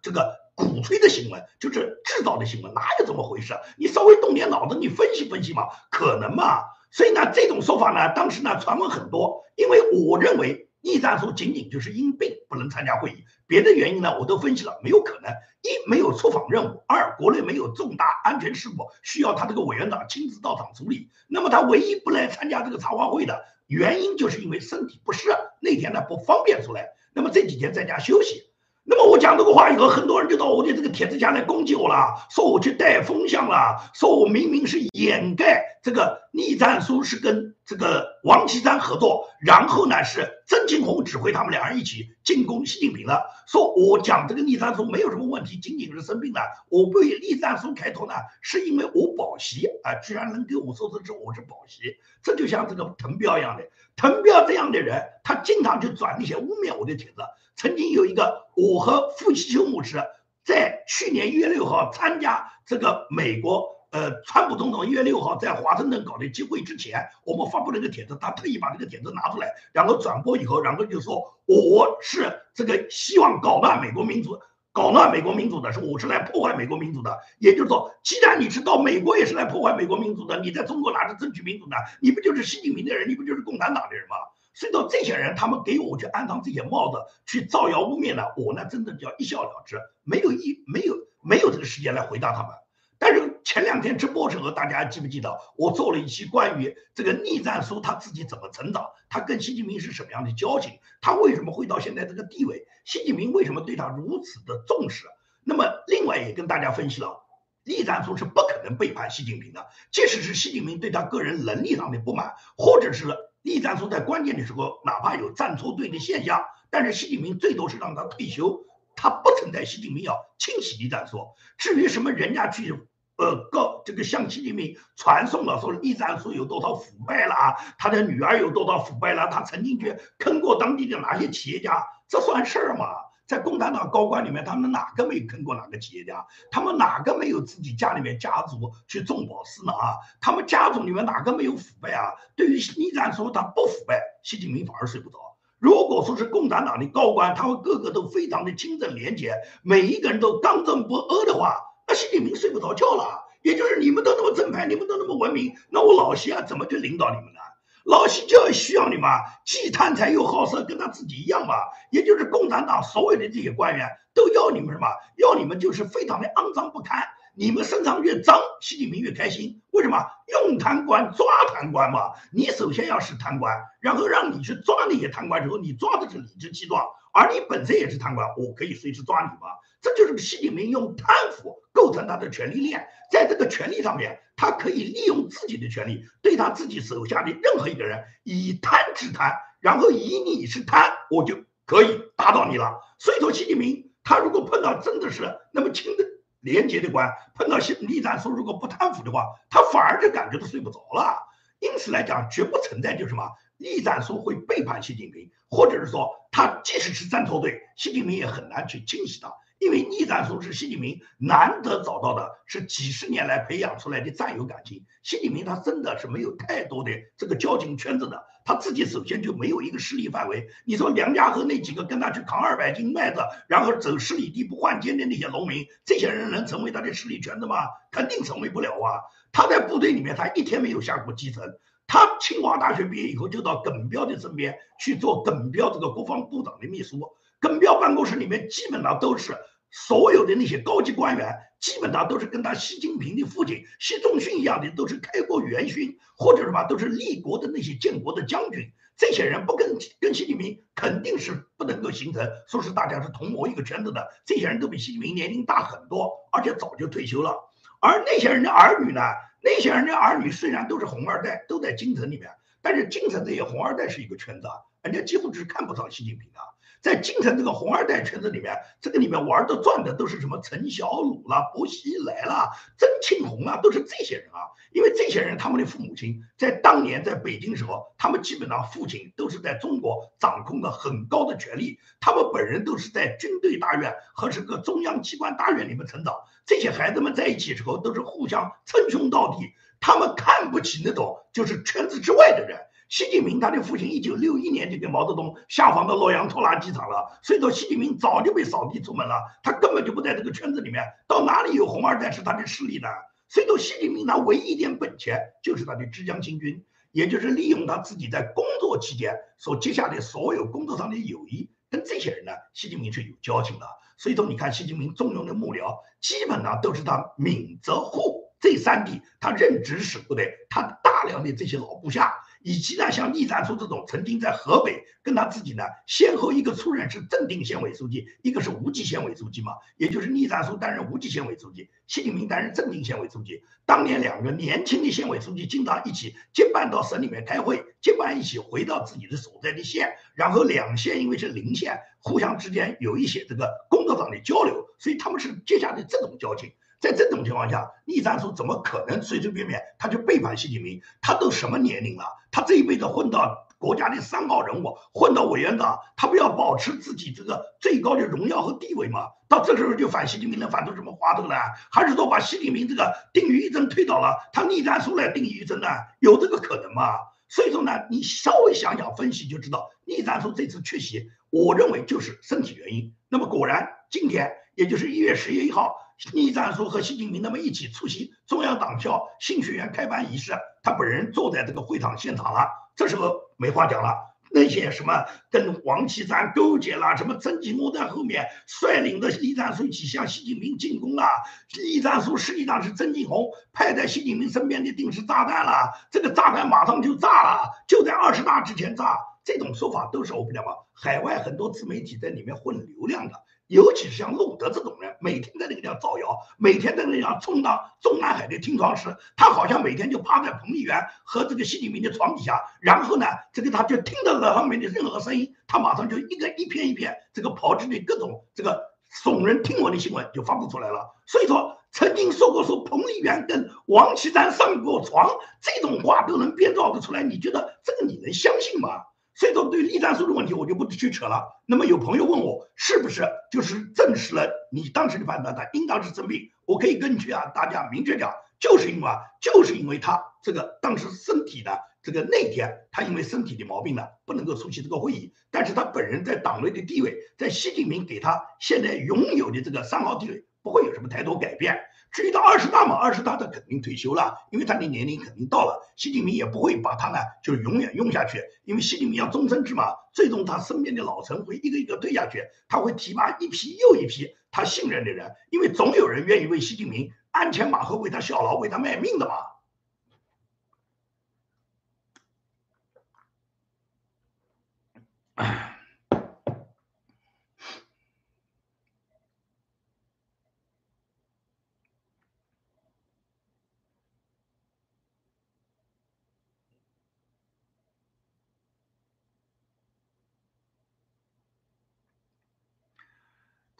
这个鼓吹的新闻，就是制造的新闻，哪有这么回事？你稍微动点脑子，你分析分析嘛，可能嘛？所以呢，这种说法呢，当时呢传闻很多，因为我认为逆战书仅仅就是因病不能参加会议，别的原因呢我都分析了，没有可能。一没有出访任务，二国内没有重大安全事故需要他这个委员长亲自到场处理。那么他唯一不来参加这个茶话会的原因，就是因为身体不适，那天呢不方便出来。那么这几天在家休息。那么我讲这个话以后，很多人就到我的这个帖子下来攻击我了，说我去带风向了，说我明明是掩盖这个逆战书是跟这个王岐山合作，然后呢是曾庆红指挥他们两人一起进攻习近平了，说我讲这个逆战书没有什么问题，仅仅是生病了。我被逆战书开脱呢，是因为我保习啊，居然能给我说这我是保习，这就像这个滕彪一样的，滕彪这样的人，他经常去转那些污蔑我的帖子。曾经有一个，我和傅西修牧师在去年一月六号参加这个美国呃川普总统一月六号在华盛顿搞的集会之前，我们发布了一个帖子，他特意把这个帖子拿出来，然后转播以后，然后就说我是这个希望搞乱美国民主。搞乱美国民主的，是我是来破坏美国民主的。也就是说，既然你是到美国也是来破坏美国民主的，你在中国哪是争取民主呢？你不就是习近平的人？你不就是共产党的人吗？所以说，这些人他们给我去安上这些帽子，去造谣污蔑呢，我呢真的叫一笑了之，没有一没有没有这个时间来回答他们。但是前两天直播时候，大家记不记得我做了一期关于这个逆战书他自己怎么成长，他跟习近平是什么样的交情，他为什么会到现在这个地位，习近平为什么对他如此的重视？那么另外也跟大家分析了，逆战书是不可能背叛习近平的，即使是习近平对他个人能力上的不满，或者是逆战书在关键的时候哪怕有站错队的现象，但是习近平最多是让他退休，他不存在习近平要清洗逆战书。至于什么人家去。呃，告这个向习近平传送了，说栗战书有多少腐败了啊，他的女儿有多少腐败了，他曾经去坑过当地的哪些企业家，这算事儿吗？在共产党高官里面，他们哪个没坑过哪个企业家？他们哪个没有自己家里面家族去种宝石呢？啊，他们家族里面哪个没有腐败啊？对于栗战书他不腐败，习近平反而睡不着。如果说是共产党的高官，他们个个都非常的清正廉洁，每一个人都刚正不阿的话。他习近平睡不着觉了，也就是你们都那么正派，你们都那么文明，那我老习啊怎么去领导你们呢？老习就要需要你们，既贪财又好色，跟他自己一样嘛。也就是共产党所有的这些官员都要你们什么？要你们就是非常的肮脏不堪。你们身上越脏，习近平越开心。为什么？用贪官抓贪官嘛。你首先要是贪官，然后让你去抓那些贪官之后，你抓的是理直气壮，而你本身也是贪官，我可以随时抓你嘛。这就是习近平用贪腐构成他的权力链，在这个权力上面，他可以利用自己的权力，对他自己手下的任何一个人以贪治贪，然后以你是贪，我就可以打倒你了。所以说，习近平他如果碰到真的是那么轻的廉洁的官，碰到习栗战书如果不贪腐的话，他反而就感觉到睡不着了。因此来讲，绝不存在就什么栗战书会背叛习近平，或者是说他即使是站错队，习近平也很难去清洗他。因为逆战书是习近平难得找到的，是几十年来培养出来的战友感情。习近平他真的是没有太多的这个交情圈子的，他自己首先就没有一个势力范围。你说梁家河那几个跟他去扛二百斤麦子，然后走十里地不换肩的那些农民，这些人能成为他的势力圈子吗？肯定成为不了啊！他在部队里面，他一天没有下过基层。他清华大学毕业以后，就到耿彪的身边去做耿彪这个国防部长的秘书。耿彪办公室里面基本上都是所有的那些高级官员，基本上都是跟他习近平的父亲习仲勋一样的，都是开国元勋，或者什么都是立国的那些建国的将军。这些人不跟跟习近平肯定是不能够形成说是大家是同谋一个圈子的。这些人都比习近平年龄大很多，而且早就退休了。而那些人的儿女呢？那些人的儿女虽然都是红二代，都在京城里面，但是京城这些红二代是一个圈子，人家几乎是看不上习近平的。在京城这个红二代圈子里面，这个里面玩的转的都是什么陈小鲁啦、薄熙来啦、曾庆红啊，都是这些人啊。因为这些人他们的父母亲在当年在北京时候，他们基本上父亲都是在中国掌控了很高的权力，他们本人都是在军队大院和这个中央机关大院里面成长。这些孩子们在一起时候都是互相称兄道弟，他们看不起那种就是圈子之外的人。习近平他的父亲一九六一年就给毛泽东下放到洛阳拖拉机厂了，所以说习近平早就被扫地出门了，他根本就不在这个圈子里面，到哪里有红二代是他的势力呢？所以说习近平他唯一一点本钱就是他的浙江新军，也就是利用他自己在工作期间所结下的所有工作上的友谊，跟这些人呢，习近平是有交情的。所以说你看习近平重用的幕僚，基本上都是他闽浙沪这三地他任职时候的他大量的这些老部下。以及呢，像栗战书这种曾经在河北跟他自己呢，先后一个出任是正定县委书记，一个是无锡县委书记嘛，也就是栗战书担任无锡县委书记，习近平担任正定县委书记。当年两个年轻的县委书记经常一起结伴到省里面开会，结伴一起回到自己的所在的县，然后两县因为是邻县，互相之间有一些这个工作上的交流，所以他们是结下的这种交情。在这种情况下，栗战书怎么可能随随便便他就背叛习近平？他都什么年龄了？他这一辈子混到国家的三号人物，混到委员长，他不要保持自己这个最高的荣耀和地位吗？到这时候就反习近平能反出什么花头来？还是说把习近平这个定于一尊推倒了，他栗战书来定于一尊呢？有这个可能吗？所以说呢，你稍微想想分析就知道，栗战书这次缺席，我认为就是身体原因。那么果然今天。也就是一月十一号，栗战书和习近平他们一起出席中央党校新学员开班仪式，他本人坐在这个会场现场了，这时候没话讲了。那些什么跟王岐山勾结啦，什么曾纪墨在后面率领的栗战书一起向习近平进攻啦，栗战书实际上是曾庆红派在习近平身边的定时炸弹了，这个炸弹马上就炸了，就在二十大之前炸，这种说法都是我跟你讲海外很多自媒体在里面混流量的。尤其是像路德这种人，每天在那个地方造谣，每天在那地方充当中南海的听床师，他好像每天就趴在彭丽媛和这个习近平的床底下，然后呢，这个他就听到了上面的任何声音，他马上就一个一篇一篇这个炮制的各种这个耸人听闻的新闻就发布出来了。所以说，曾经说过说彭丽媛跟王岐山上过床这种话都能编造得出来，你觉得这个你能相信吗？所以说，对栗战书的问题，我就不去扯了。那么有朋友问我，是不是就是证实了你当时的判断，他应当是生病？我可以根据啊，大家明确讲，就是因为啊，就是因为他这个当时身体的这个那天，他因为身体的毛病呢，不能够出席这个会议。但是他本人在党内的地位，在习近平给他现在拥有的这个三号地位，不会有什么太多改变。至于到二十大嘛，二十大他肯定退休了，因为他的年龄肯定到了。习近平也不会把他呢，就永远用下去，因为习近平要终身制嘛。最终他身边的老臣会一个一个退下去，他会提拔一批又一批他信任的人，因为总有人愿意为习近平鞍前马后，为他效劳，为他卖命的嘛。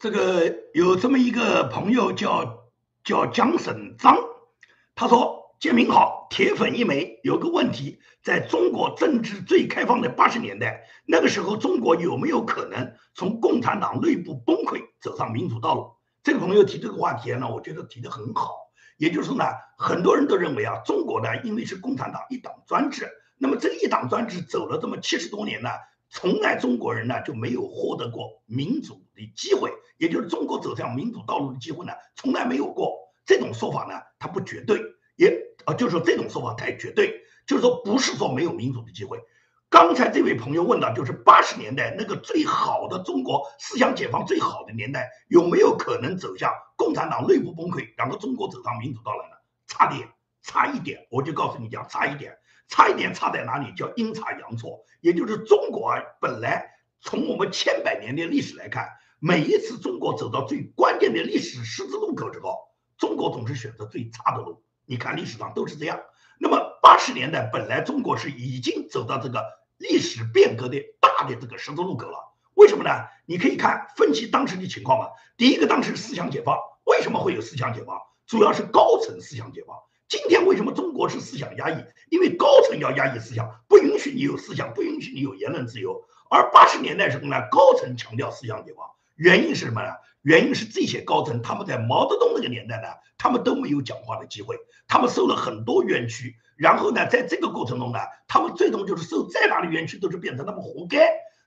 这个有这么一个朋友叫叫江沈章，他说：“建明好，铁粉一枚。有个问题，在中国政治最开放的八十年代，那个时候中国有没有可能从共产党内部崩溃走上民主道路？”这个朋友提这个话题呢，我觉得提得很好。也就是说呢，很多人都认为啊，中国呢，因为是共产党一党专制，那么这一党专制走了这么七十多年呢。从来中国人呢就没有获得过民主的机会，也就是中国走向民主道路的机会呢从来没有过。这种说法呢它不绝对，也啊就是说这种说法太绝对，就是说不是说没有民主的机会。刚才这位朋友问的就是八十年代那个最好的中国思想解放最好的年代，有没有可能走向共产党内部崩溃，然后中国走上民主道路呢？差点，差一点，我就告诉你讲，差一点。差一点差在哪里？叫阴差阳错，也就是中国，本来从我们千百年的历史来看，每一次中国走到最关键的历史十字路口之后，中国总是选择最差的路。你看历史上都是这样。那么八十年代本来中国是已经走到这个历史变革的大的这个十字路口了，为什么呢？你可以看分析当时的情况嘛。第一个，当时思想解放，为什么会有思想解放？主要是高层思想解放。今天为什么中国是思想压抑？因为高层要压抑思想，不允许你有思想，不允许你有言论自由。而八十年代时候呢，高层强调思想解放，原因是什么呢？原因是这些高层他们在毛泽东那个年代呢，他们都没有讲话的机会，他们受了很多冤屈。然后呢，在这个过程中呢，他们最终就是受再大的冤屈都是变成他们活该。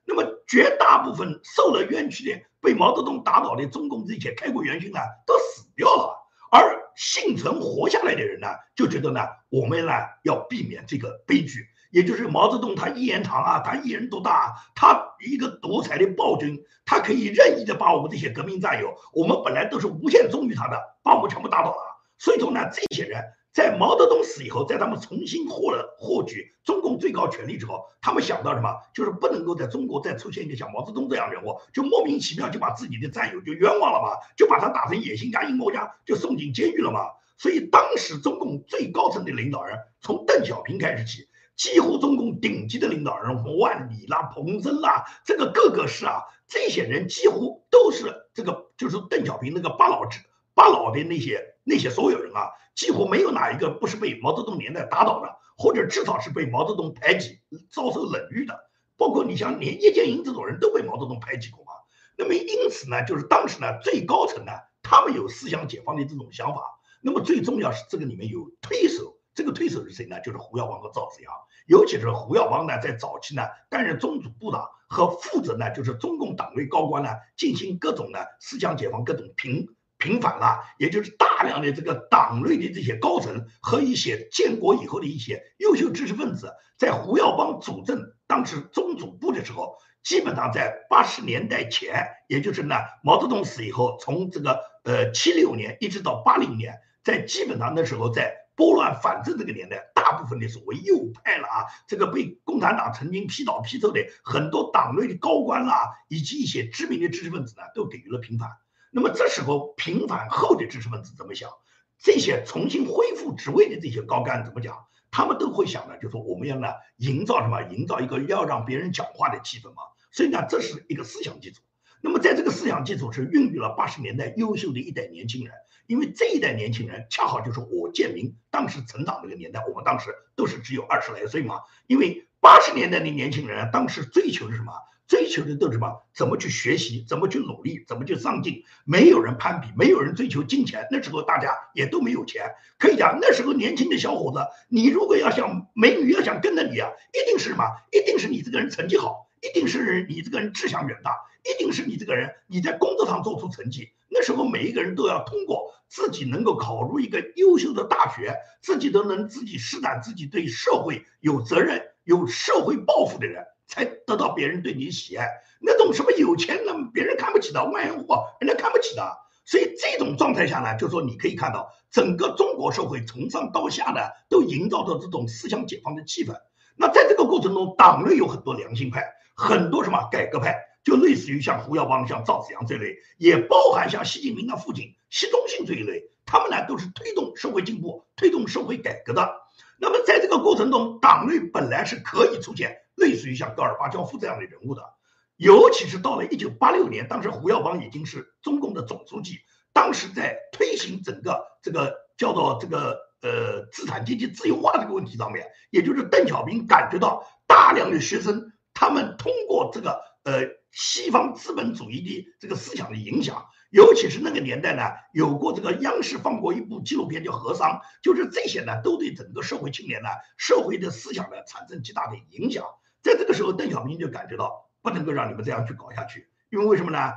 那么绝大部分受了冤屈的、被毛泽东打倒的中共这些开国元勋呢，都死掉了，而。幸存活下来的人呢，就觉得呢，我们呢要避免这个悲剧，也就是毛泽东他一言堂啊，他一人独大，他一个独裁的暴君，他可以任意的把我们这些革命战友，我们本来都是无限忠于他的，把我们全部打倒了。所以说呢，这些人。在毛泽东死以后，在他们重新获了获取中共最高权力之后，他们想到什么？就是不能够在中国再出现一个像毛泽东这样人物，就莫名其妙就把自己的战友就冤枉了嘛，就把他打成野心家、阴谋家，就送进监狱了嘛。所以当时中共最高层的领导人，从邓小平开始起，几乎中共顶级的领导人，万里啦、彭真啦，这个各个是啊，这些人几乎都是这个，就是邓小平那个八老之八老的那些那些所有人啊。几乎没有哪一个不是被毛泽东年代打倒的，或者至少是被毛泽东排挤、遭受冷遇的。包括你像连叶剑英这种人都被毛泽东排挤过嘛。那么因此呢，就是当时呢最高层呢，他们有思想解放的这种想法。那么最重要是这个里面有推手，这个推手是谁呢？就是胡耀邦和赵紫阳。尤其是胡耀邦呢，在早期呢担任中组部长和负责呢，就是中共党内高官呢进行各种呢思想解放、各种平平反了，也就是大量的这个党内的这些高层和一些建国以后的一些优秀知识分子，在胡耀邦主政当时中组部的时候，基本上在八十年代前，也就是呢毛泽东死以后，从这个呃七六年一直到八零年，在基本上那时候在。拨乱反正这个年代，大部分的所谓右派了啊，这个被共产党曾经批倒批斗的很多党内的高官啦，以及一些知名的知识分子呢，都给予了平反。那么这时候平反后的知识分子怎么想？这些重新恢复职位的这些高干怎么讲？他们都会想呢，就说我们要呢营造什么？营造一个要让别人讲话的气氛嘛。所以呢，这是一个思想基础。那么在这个思想基础是孕育了八十年代优秀的一代年轻人。因为这一代年轻人恰好就是我建明当时成长那个年代，我们当时都是只有二十来岁嘛。因为八十年代的年轻人当时追求的是什么？追求的都是什么？怎么去学习？怎么去努力？怎么去上进？没有人攀比，没有人追求金钱。那时候大家也都没有钱，可以讲那时候年轻的小伙子，你如果要想美女要想跟着你啊，一定是什么？一定是你这个人成绩好，一定是你这个人志向远大，一定是你这个人你在工作上做出成绩。那时候每一个人都要通过自己能够考入一个优秀的大学，自己都能自己施展自己对社会有责任、有社会抱负的人，才得到别人对你喜爱。那种什么有钱的别人看不起的万元户，人家看不起的。所以这种状态下呢，就说你可以看到整个中国社会从上到下的都营造着这种思想解放的气氛。那在这个过程中，党内有很多良心派，很多什么改革派。就类似于像胡耀邦、像赵紫阳这类，也包含像习近平的父亲习仲信这一类，他们呢都是推动社会进步、推动社会改革的。那么在这个过程中，党内本来是可以出现类似于像戈尔巴乔夫这样的人物的，尤其是到了一九八六年，当时胡耀邦已经是中共的总书记，当时在推行整个这个叫做这个呃资产阶级自由化这个问题上面，也就是邓小平感觉到大量的学生他们通过这个呃。西方资本主义的这个思想的影响，尤其是那个年代呢，有过这个央视放过一部纪录片叫《和商》，就是这些呢，都对整个社会青年呢，社会的思想呢产生极大的影响。在这个时候，邓小平就感觉到不能够让你们这样去搞下去，因为为什么呢？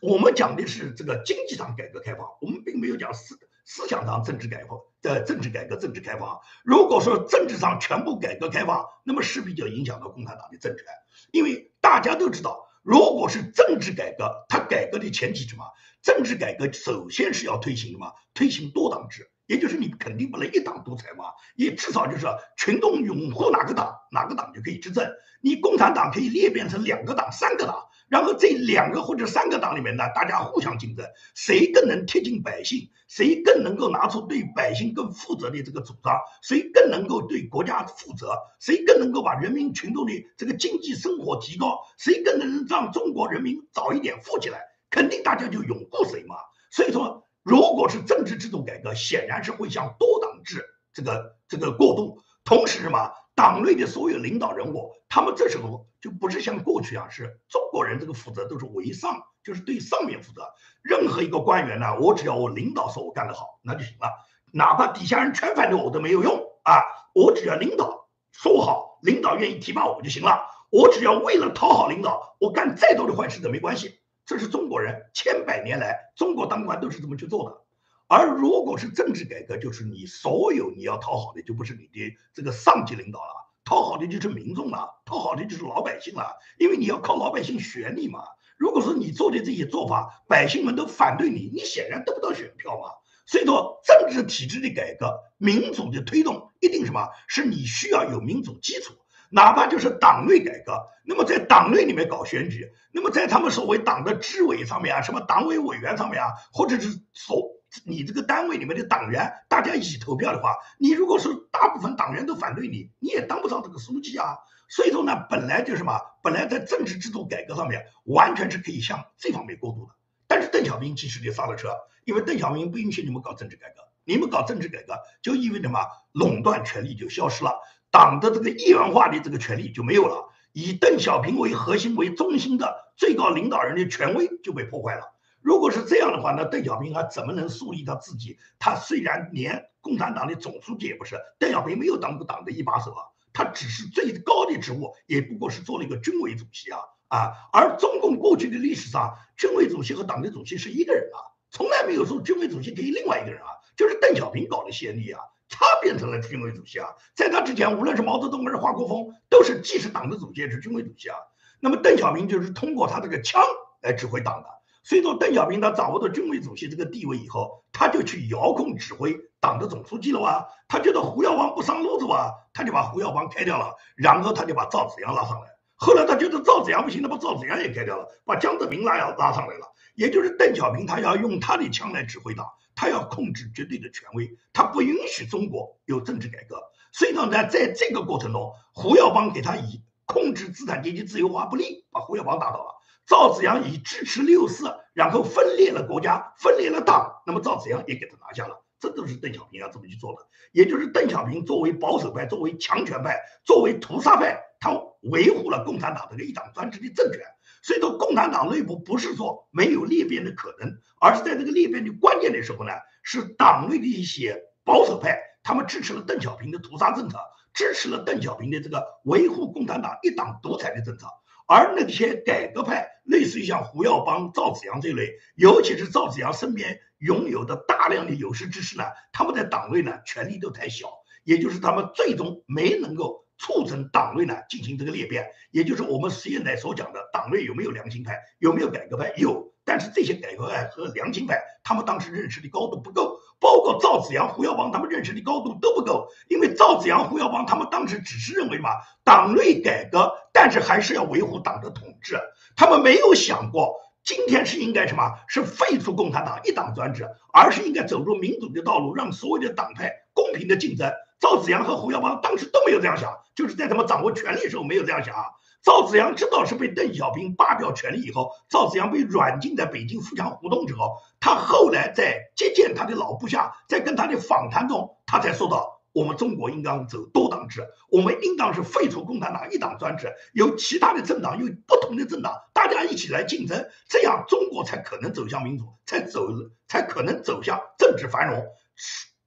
我们讲的是这个经济上改革开放，我们并没有讲思思想上政治改革的政治改革、政治开放。如果说政治上全部改革开放，那么势必就影响到共产党的政权，因为大家都知道。如果是政治改革，它改革的前提什么？政治改革首先是要推行什么？推行多党制，也就是你肯定不能一党独裁嘛，也至少就是群众拥护哪个党，哪个党就可以执政。你共产党可以裂变成两个党、三个党。然后这两个或者三个党里面呢，大家互相竞争，谁更能贴近百姓，谁更能够拿出对百姓更负责的这个主张，谁更能够对国家负责，谁更能够把人民群众的这个经济生活提高，谁更能让中国人民早一点富起来，肯定大家就拥护谁嘛。所以说，如果是政治制度改革，显然是会向多党制这个这个过渡，同时什么？党内的所有领导人物，他们这时候就不是像过去啊，是中国人这个负责都是为上，就是对上面负责。任何一个官员呢，我只要我领导说我干得好，那就行了，哪怕底下人全反对我都没有用啊。我只要领导说好，领导愿意提拔我就行了。我只要为了讨好领导，我干再多的坏事都没关系。这是中国人千百年来中国当官都是这么去做的。而如果是政治改革，就是你所有你要讨好的，就不是你的这个上级领导了，讨好的就是民众了，讨好的就是老百姓了，因为你要靠老百姓选你嘛。如果说你做的这些做法，百姓们都反对你，你显然得不到选票嘛。所以说，政治体制的改革、民主的推动，一定什么？是你需要有民主基础，哪怕就是党内改革。那么在党内里面搞选举，那么在他们所谓党的支委上面啊，什么党委委员上面啊，或者是所。你这个单位里面的党员，大家一起投票的话，你如果是大部分党员都反对你，你也当不上这个书记啊。所以说呢，本来就什么，本来在政治制度改革上面，完全是可以向这方面过渡的。但是邓小平及时就刹了车，因为邓小平不允许你们搞政治改革，你们搞政治改革就意味着什么，垄断权力就消失了，党的这个一元化的这个权利就没有了，以邓小平为核心为中心的最高领导人的权威就被破坏了。如果是这样的话，那邓小平还怎么能树立他自己？他虽然连共产党的总书记也不是，邓小平没有当过党的一把手啊，他只是最高的职务，也不过是做了一个军委主席啊啊！而中共过去的历史上，军委主席和党的主席是一个人啊，从来没有说军委主席给另外一个人啊，就是邓小平搞的先例啊，他变成了军委主席啊，在他之前，无论是毛泽东还是华国锋，都是既是党的主席也是军委主席啊。那么邓小平就是通过他这个枪来指挥党的。所以说，邓小平他掌握到军委主席这个地位以后，他就去遥控指挥党的总书记了哇。他觉得胡耀邦不上路子哇，他就把胡耀邦开掉了，然后他就把赵紫阳拉上来。后来他觉得赵紫阳不行，他把赵紫阳也开掉了，把江泽民拉要拉上来了。也就是邓小平他要用他的枪来指挥党，他要控制绝对的权威，他不允许中国有政治改革。所以呢，在这个过程中，胡耀邦给他以控制资产阶级自由化不利，把胡耀邦打倒了。赵紫阳以支持六四，然后分裂了国家，分裂了党，那么赵紫阳也给他拿下了，这都是邓小平要这么去做的。也就是邓小平作为保守派，作为强权派，作为屠杀派，他维护了共产党这个一党专制的政权。所以说，共产党内部不是说没有裂变的可能，而是在这个裂变的关键的时候呢，是党内的一些保守派，他们支持了邓小平的屠杀政策，支持了邓小平的这个维护共产党一党独裁的政策。而那些改革派，类似于像胡耀邦、赵紫阳这类，尤其是赵紫阳身边拥有的大量的有识之士呢，他们在党内呢权力都太小，也就是他们最终没能够促成党内呢进行这个裂变，也就是我们现在所讲的党内有没有良心派，有没有改革派？有。但是这些改革派和良心派，他们当时认识的高度不够，包括赵紫阳、胡耀邦，他们认识的高度都不够。因为赵紫阳、胡耀邦他们当时只是认为嘛，党内改革，但是还是要维护党的统治。他们没有想过，今天是应该什么？是废除共产党一党专制，而是应该走入民主的道路，让所有的党派公平的竞争。赵紫阳和胡耀邦当时都没有这样想，就是在他们掌握权力的时候没有这样想啊。赵紫阳知道是被邓小平扒掉权力以后，赵紫阳被软禁在北京富强胡同之后，他后来在接见他的老部下，在跟他的访谈中，他才说到：我们中国应当走多党制，我们应当是废除共产党一党专制，由其他的政党，由不同的政党，大家一起来竞争，这样中国才可能走向民主，才走才可能走向政治繁荣。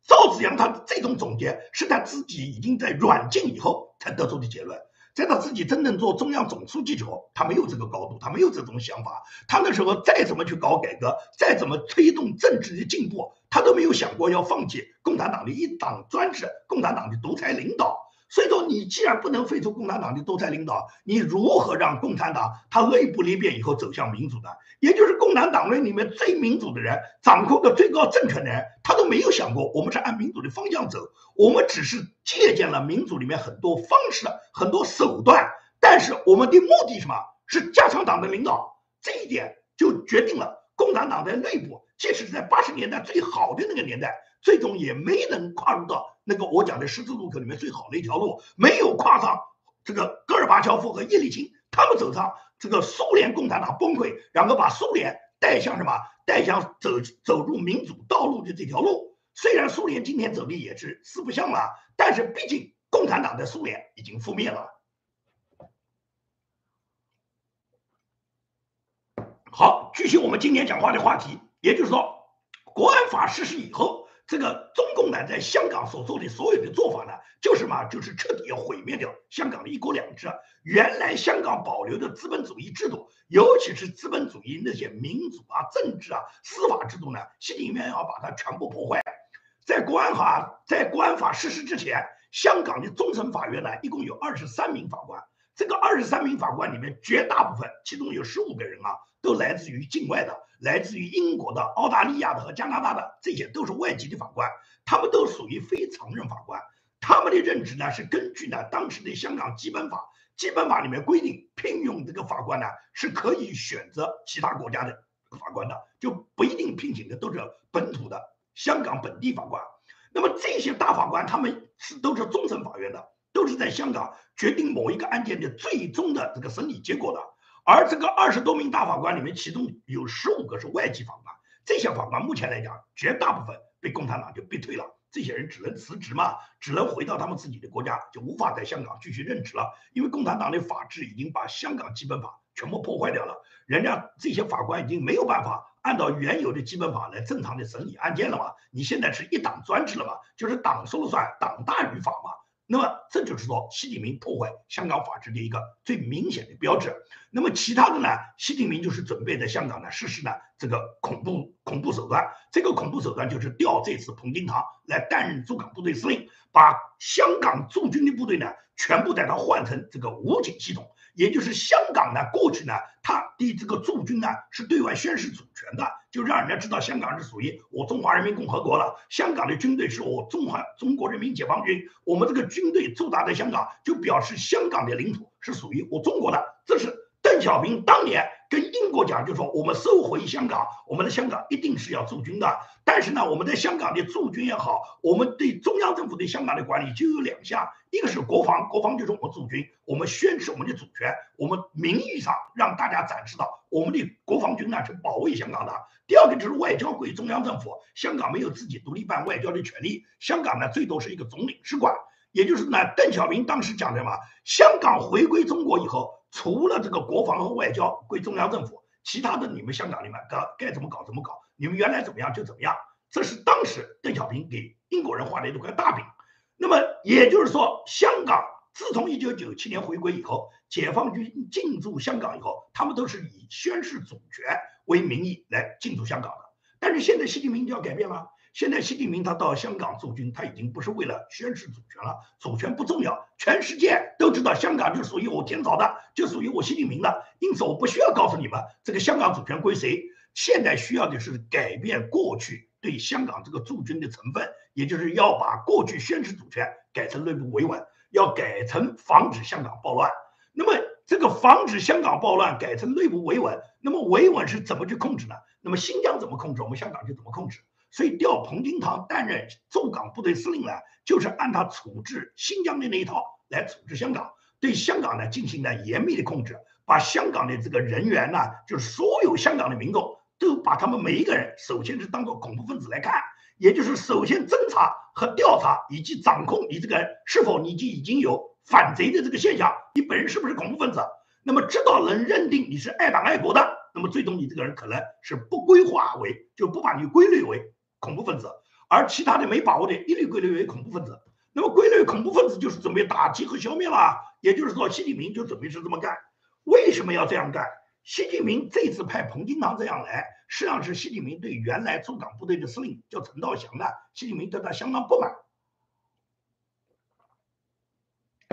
赵紫阳他这种总结是他自己已经在软禁以后才得出的结论。在他自己真正做中央总书记时候，他没有这个高度，他没有这种想法。他那时候再怎么去搞改革，再怎么推动政治的进步，他都没有想过要放弃共产党的一党专制、共产党的独裁领导。所以说，你既然不能废除共产党的独裁领导，你如何让共产党它内部裂变以后走向民主呢？也就是共产党内里面最民主的人，掌控的最高政权的人，他都没有想过我们是按民主的方向走，我们只是借鉴了民主里面很多方式、很多手段，但是我们的目的什么？是加强党的领导。这一点就决定了共产党在内部，即使在八十年代最好的那个年代。最终也没能跨入到那个我讲的十字路口里面最好的一条路，没有跨上这个戈尔巴乔夫和叶利钦他们走上这个苏联共产党崩溃，然后把苏联带向什么？带向走走入民主道路的这条路。虽然苏联今天走的也是四不像了，但是毕竟共产党的苏联已经覆灭了。好，继续我们今天讲话的话题，也就是说，国安法实施以后。这个中共呢，在香港所做的所有的做法呢，就是嘛，就是彻底要毁灭掉香港的一国两制。原来香港保留的资本主义制度，尤其是资本主义那些民主啊、政治啊、司法制度呢，习近平要把它全部破坏。在国安法在国安法实施之前，香港的终审法院呢，一共有二十三名法官。这个二十三名法官里面，绝大部分，其中有十五个人啊，都来自于境外的。来自于英国的、澳大利亚的和加拿大的，这些都是外籍的法官，他们都属于非常任法官。他们的任职呢是根据呢当时的香港基本法，基本法里面规定，聘用这个法官呢是可以选择其他国家的法官的，就不一定聘请的都是本土的香港本地法官。那么这些大法官他们是都是终审法院的，都是在香港决定某一个案件的最终的这个审理结果的。而这个二十多名大法官里面，其中有十五个是外籍法官。这些法官目前来讲，绝大部分被共产党就逼退了。这些人只能辞职嘛，只能回到他们自己的国家，就无法在香港继续任职了。因为共产党的法治已经把香港基本法全部破坏掉了。人家这些法官已经没有办法按照原有的基本法来正常的审理案件了嘛？你现在是一党专制了嘛？就是党说了算，党大于法嘛？那么这就是说，习近平破坏香港法治的一个最明显的标志。那么其他的呢？习近平就是准备在香港呢实施呢这个恐怖恐怖手段。这个恐怖手段就是调这次彭金堂来担任驻港部队司令，把香港驻军的部队呢全部带他换成这个武警系统。也就是香港呢，过去呢，他的这个驻军呢是对外宣示主权的，就让人家知道香港是属于我中华人民共和国了。香港的军队是我中华中国人民解放军，我们这个军队驻扎在香港，就表示香港的领土是属于我中国的。这是邓小平当年。跟英国讲，就说我们收回香港，我们的香港一定是要驻军的。但是呢，我们在香港的驻军也好，我们对中央政府对香港的管理就有两项，一个是国防，国防就是我们驻军，我们宣示我们的主权，我们名义上让大家展示到我们的国防军呢是保卫香港的。第二个就是外交归中央政府，香港没有自己独立办外交的权利，香港呢最多是一个总领事馆。也就是呢，邓小平当时讲的嘛，香港回归中国以后。除了这个国防和外交归中央政府，其他的你们香港里面该该怎么搞怎么搞，你们原来怎么样就怎么样。这是当时邓小平给英国人画的一块大饼。那么也就是说，香港自从一九九七年回归以后，解放军进驻香港以后，他们都是以宣誓主权为名义来进驻香港的。但是现在习近平就要改变了。现在习近平他到香港驻军，他已经不是为了宣示主权了，主权不重要，全世界都知道香港就属于我天朝的，就属于我习近平的，因此我不需要告诉你们这个香港主权归谁。现在需要的是改变过去对香港这个驻军的成分，也就是要把过去宣示主权改成内部维稳，要改成防止香港暴乱。那么这个防止香港暴乱改成内部维稳，那么维稳是怎么去控制呢？那么新疆怎么控制，我们香港就怎么控制。所以调彭金堂担任驻港部队司令呢，就是按他处置新疆的那一套来处置香港，对香港呢进行了严密的控制，把香港的这个人员呢，就是所有香港的民众都把他们每一个人首先是当做恐怖分子来看，也就是首先侦查和调查以及掌控你这个人是否你就已经有反贼的这个现象，你本人是不是恐怖分子，那么直到能认定你是爱党爱国的，那么最终你这个人可能是不归化为，就不把你归类为。恐怖分子，而其他的没把握的，一律归类为恐怖分子。那么归类恐怖分子，就是准备打击和消灭了。也就是说，习近平就准备是这么干。为什么要这样干？习近平这次派彭金堂这样来，实际上是习近平对原来驻港部队的司令叫陈道祥的，习近平对他相当不满，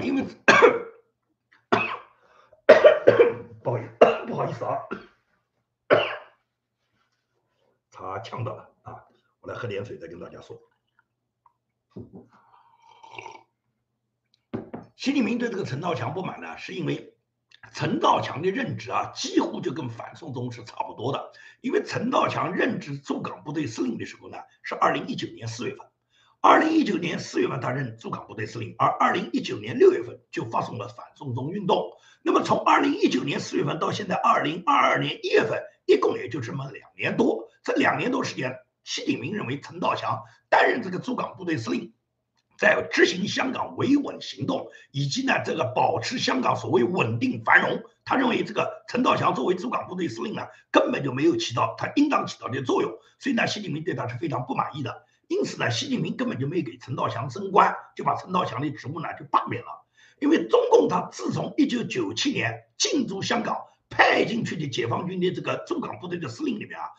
因为 不好意思，不好意思啊，他呛到了。我来喝点水，再跟大家说。习近平对这个陈道强不满呢，是因为陈道强的任职啊，几乎就跟反送中是差不多的。因为陈道强任职驻港部队司令的时候呢，是二零一九年四月份，二零一九年四月份他任驻港部队司令，而二零一九年六月份就发生了反送中运动。那么从二零一九年四月份到现在二零二二年一月份，一共也就这么两年多，这两年多时间。习近平认为陈道强担任这个驻港部队司令，在执行香港维稳行动，以及呢这个保持香港所谓稳定繁荣，他认为这个陈道强作为驻港部队司令呢，根本就没有起到他应当起到的作用，所以呢，习近平对他是非常不满意的。因此呢，习近平根本就没给陈道强升官，就把陈道强的职务呢就罢免了。因为中共他自从一九九七年进驻香港派进去的解放军的这个驻港部队的司令里面啊，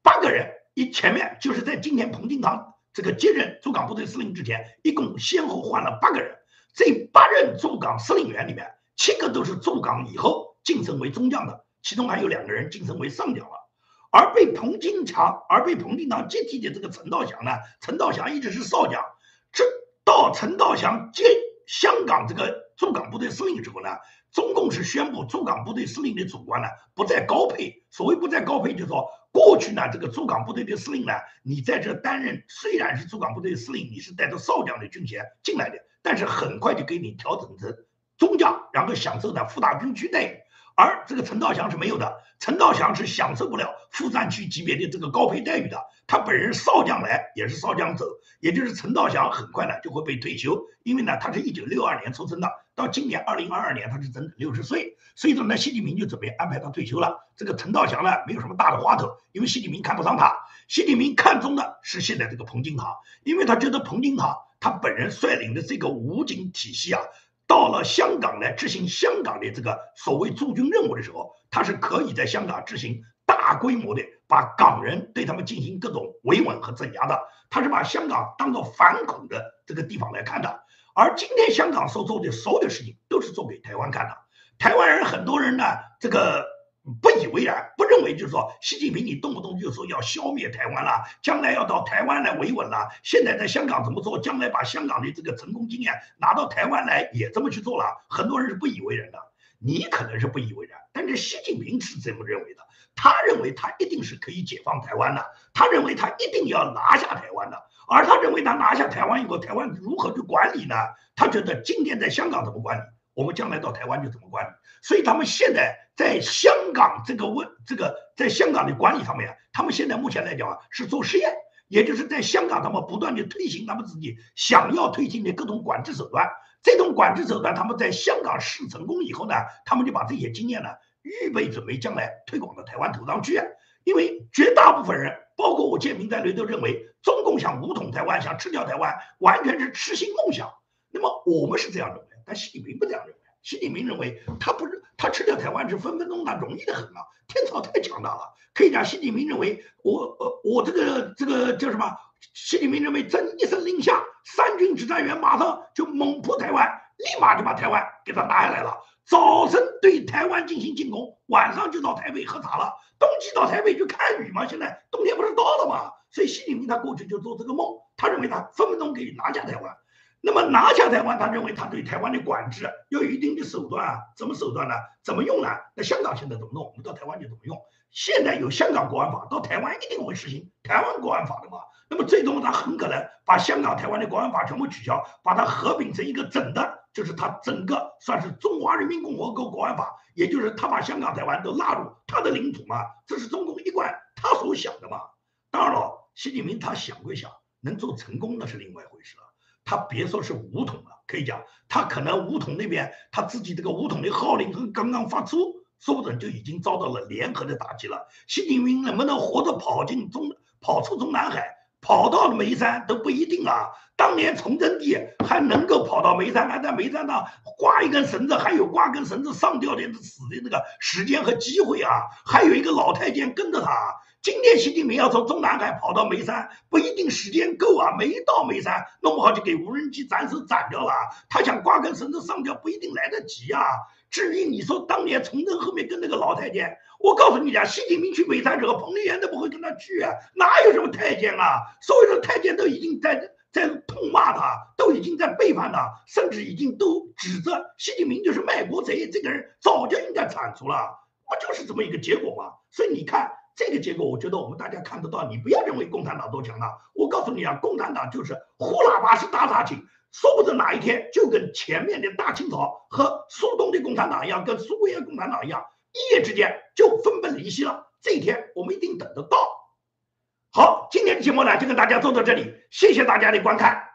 八个人。一前面就是在今天彭定康这个接任驻港部队司令之前，一共先后换了八个人。这八任驻港司令员里面，七个都是驻港以后晋升为中将的，其中还有两个人晋升为上将了。而被彭金强而被彭定康接替的这个陈道祥呢，陈道祥一直是少将。这到陈道祥接香港这个驻港部队司令之后呢，中共是宣布驻港部队司令的主官呢不再高配。所谓不再高配，就是说。过去呢，这个驻港部队的司令呢，你在这担任虽然是驻港部队司令，你是带着少将的军衔进来的，但是很快就给你调整成中将，然后享受的副大军区待遇。而这个陈道祥是没有的，陈道祥是享受不了副战区级别的这个高配待遇的。他本人少将来也是少将走，也就是陈道祥很快呢就会被退休，因为呢他是一九六二年出生的。到今年二零二二年他是整整六十岁，所以说呢，习近平就准备安排他退休了。这个陈道祥呢，没有什么大的花头，因为习近平看不上他，习近平看中的是现在这个彭金堂，因为他觉得彭金堂他本人率领的这个武警体系啊，到了香港来执行香港的这个所谓驻军任务的时候，他是可以在香港执行大规模的把港人对他们进行各种维稳和镇压的，他是把香港当做反恐的这个地方来看的。而今天香港所做的所有的事情都是做给台湾看的，台湾人很多人呢，这个不以为然，不认为就是说习近平你动不动就说要消灭台湾了，将来要到台湾来维稳了，现在在香港怎么做，将来把香港的这个成功经验拿到台湾来也这么去做了，很多人是不以为然的。你可能是不以为然，但是习近平是这么认为的，他认为他一定是可以解放台湾的，他认为他一定要拿下台湾的。而他认为，他拿下台湾以后，台湾如何去管理呢？他觉得今天在香港怎么管理，我们将来到台湾就怎么管理。所以他们现在在香港这个问这个在香港的管理上面，他们现在目前来讲啊是做实验，也就是在香港他们不断的推行他们自己想要推行的各种管制手段。这种管制手段，他们在香港试成功以后呢，他们就把这些经验呢预备准备将来推广到台湾头上去。因为绝大部分人。包括我建平在内都认为，中共想武统台湾，想吃掉台湾，完全是痴心梦想。那么我们是这样认为，但习近平不这样认为。习近平认为，他不是他吃掉台湾是分分钟那容易的很啊，天朝太强大了。可以讲，习近平认为，我呃我这个这个叫什么？习近平认为，朕一声令下，三军指战员马上就猛扑台湾，立马就把台湾给他拿下来了。早晨对台湾进行进攻，晚上就到台北喝茶了。冬季到台北去看雨嘛？现在冬天不是到了吗？所以习近平他过去就做这个梦，他认为他分分钟可以拿下台湾。那么拿下台湾，他认为他对台湾的管制要有一定的手段啊？什么手段呢？怎么用呢？那香港现在怎么弄？我们到台湾就怎么用？现在有香港国安法，到台湾一定会实行台湾国安法的嘛？那么最终他很可能把香港、台湾的国安法全部取消，把它合并成一个整的。就是他整个算是中华人民共和国国安法，也就是他把香港、台湾都纳入他的领土嘛，这是中共一贯他所想的嘛。当然了，习近平他想归想，能做成功那是另外一回事了。他别说是武统了，可以讲他可能武统那边他自己这个武统的号令和刚刚发出，说不准就已经遭到了联合的打击了。习近平能不能活着跑进中跑出中南海？跑到眉山都不一定啊！当年崇祯帝还能够跑到眉山，还在眉山上挂一根绳子，还有挂根绳子上吊的死的那个时间和机会啊！还有一个老太监跟着他。今天习近平要从中南海跑到眉山，不一定时间够啊！没到眉山，弄不好就给无人机斩首斩掉了。他想挂根绳子上吊，不一定来得及啊！至于你说当年崇祯后面跟那个老太监，我告诉你讲，习近平去北山之后，彭丽媛都不会跟他去啊，哪有什么太监啊？所有的太监都已经在在痛骂他，都已经在背叛他，甚至已经都指责习近平就是卖国贼，这个人早就应该铲除了，不就是这么一个结果吗？所以你看这个结果，我觉得我们大家看得到，你不要认为共产党多强大，我告诉你啊，共产党就是呼喇叭式大杀器。说不准哪一天就跟前面的大清朝和苏东的共产党一样，跟苏维埃共产党一样，一夜之间就分崩离析了。这一天我们一定等得到。好，今天的节目呢就跟大家做到这里，谢谢大家的观看。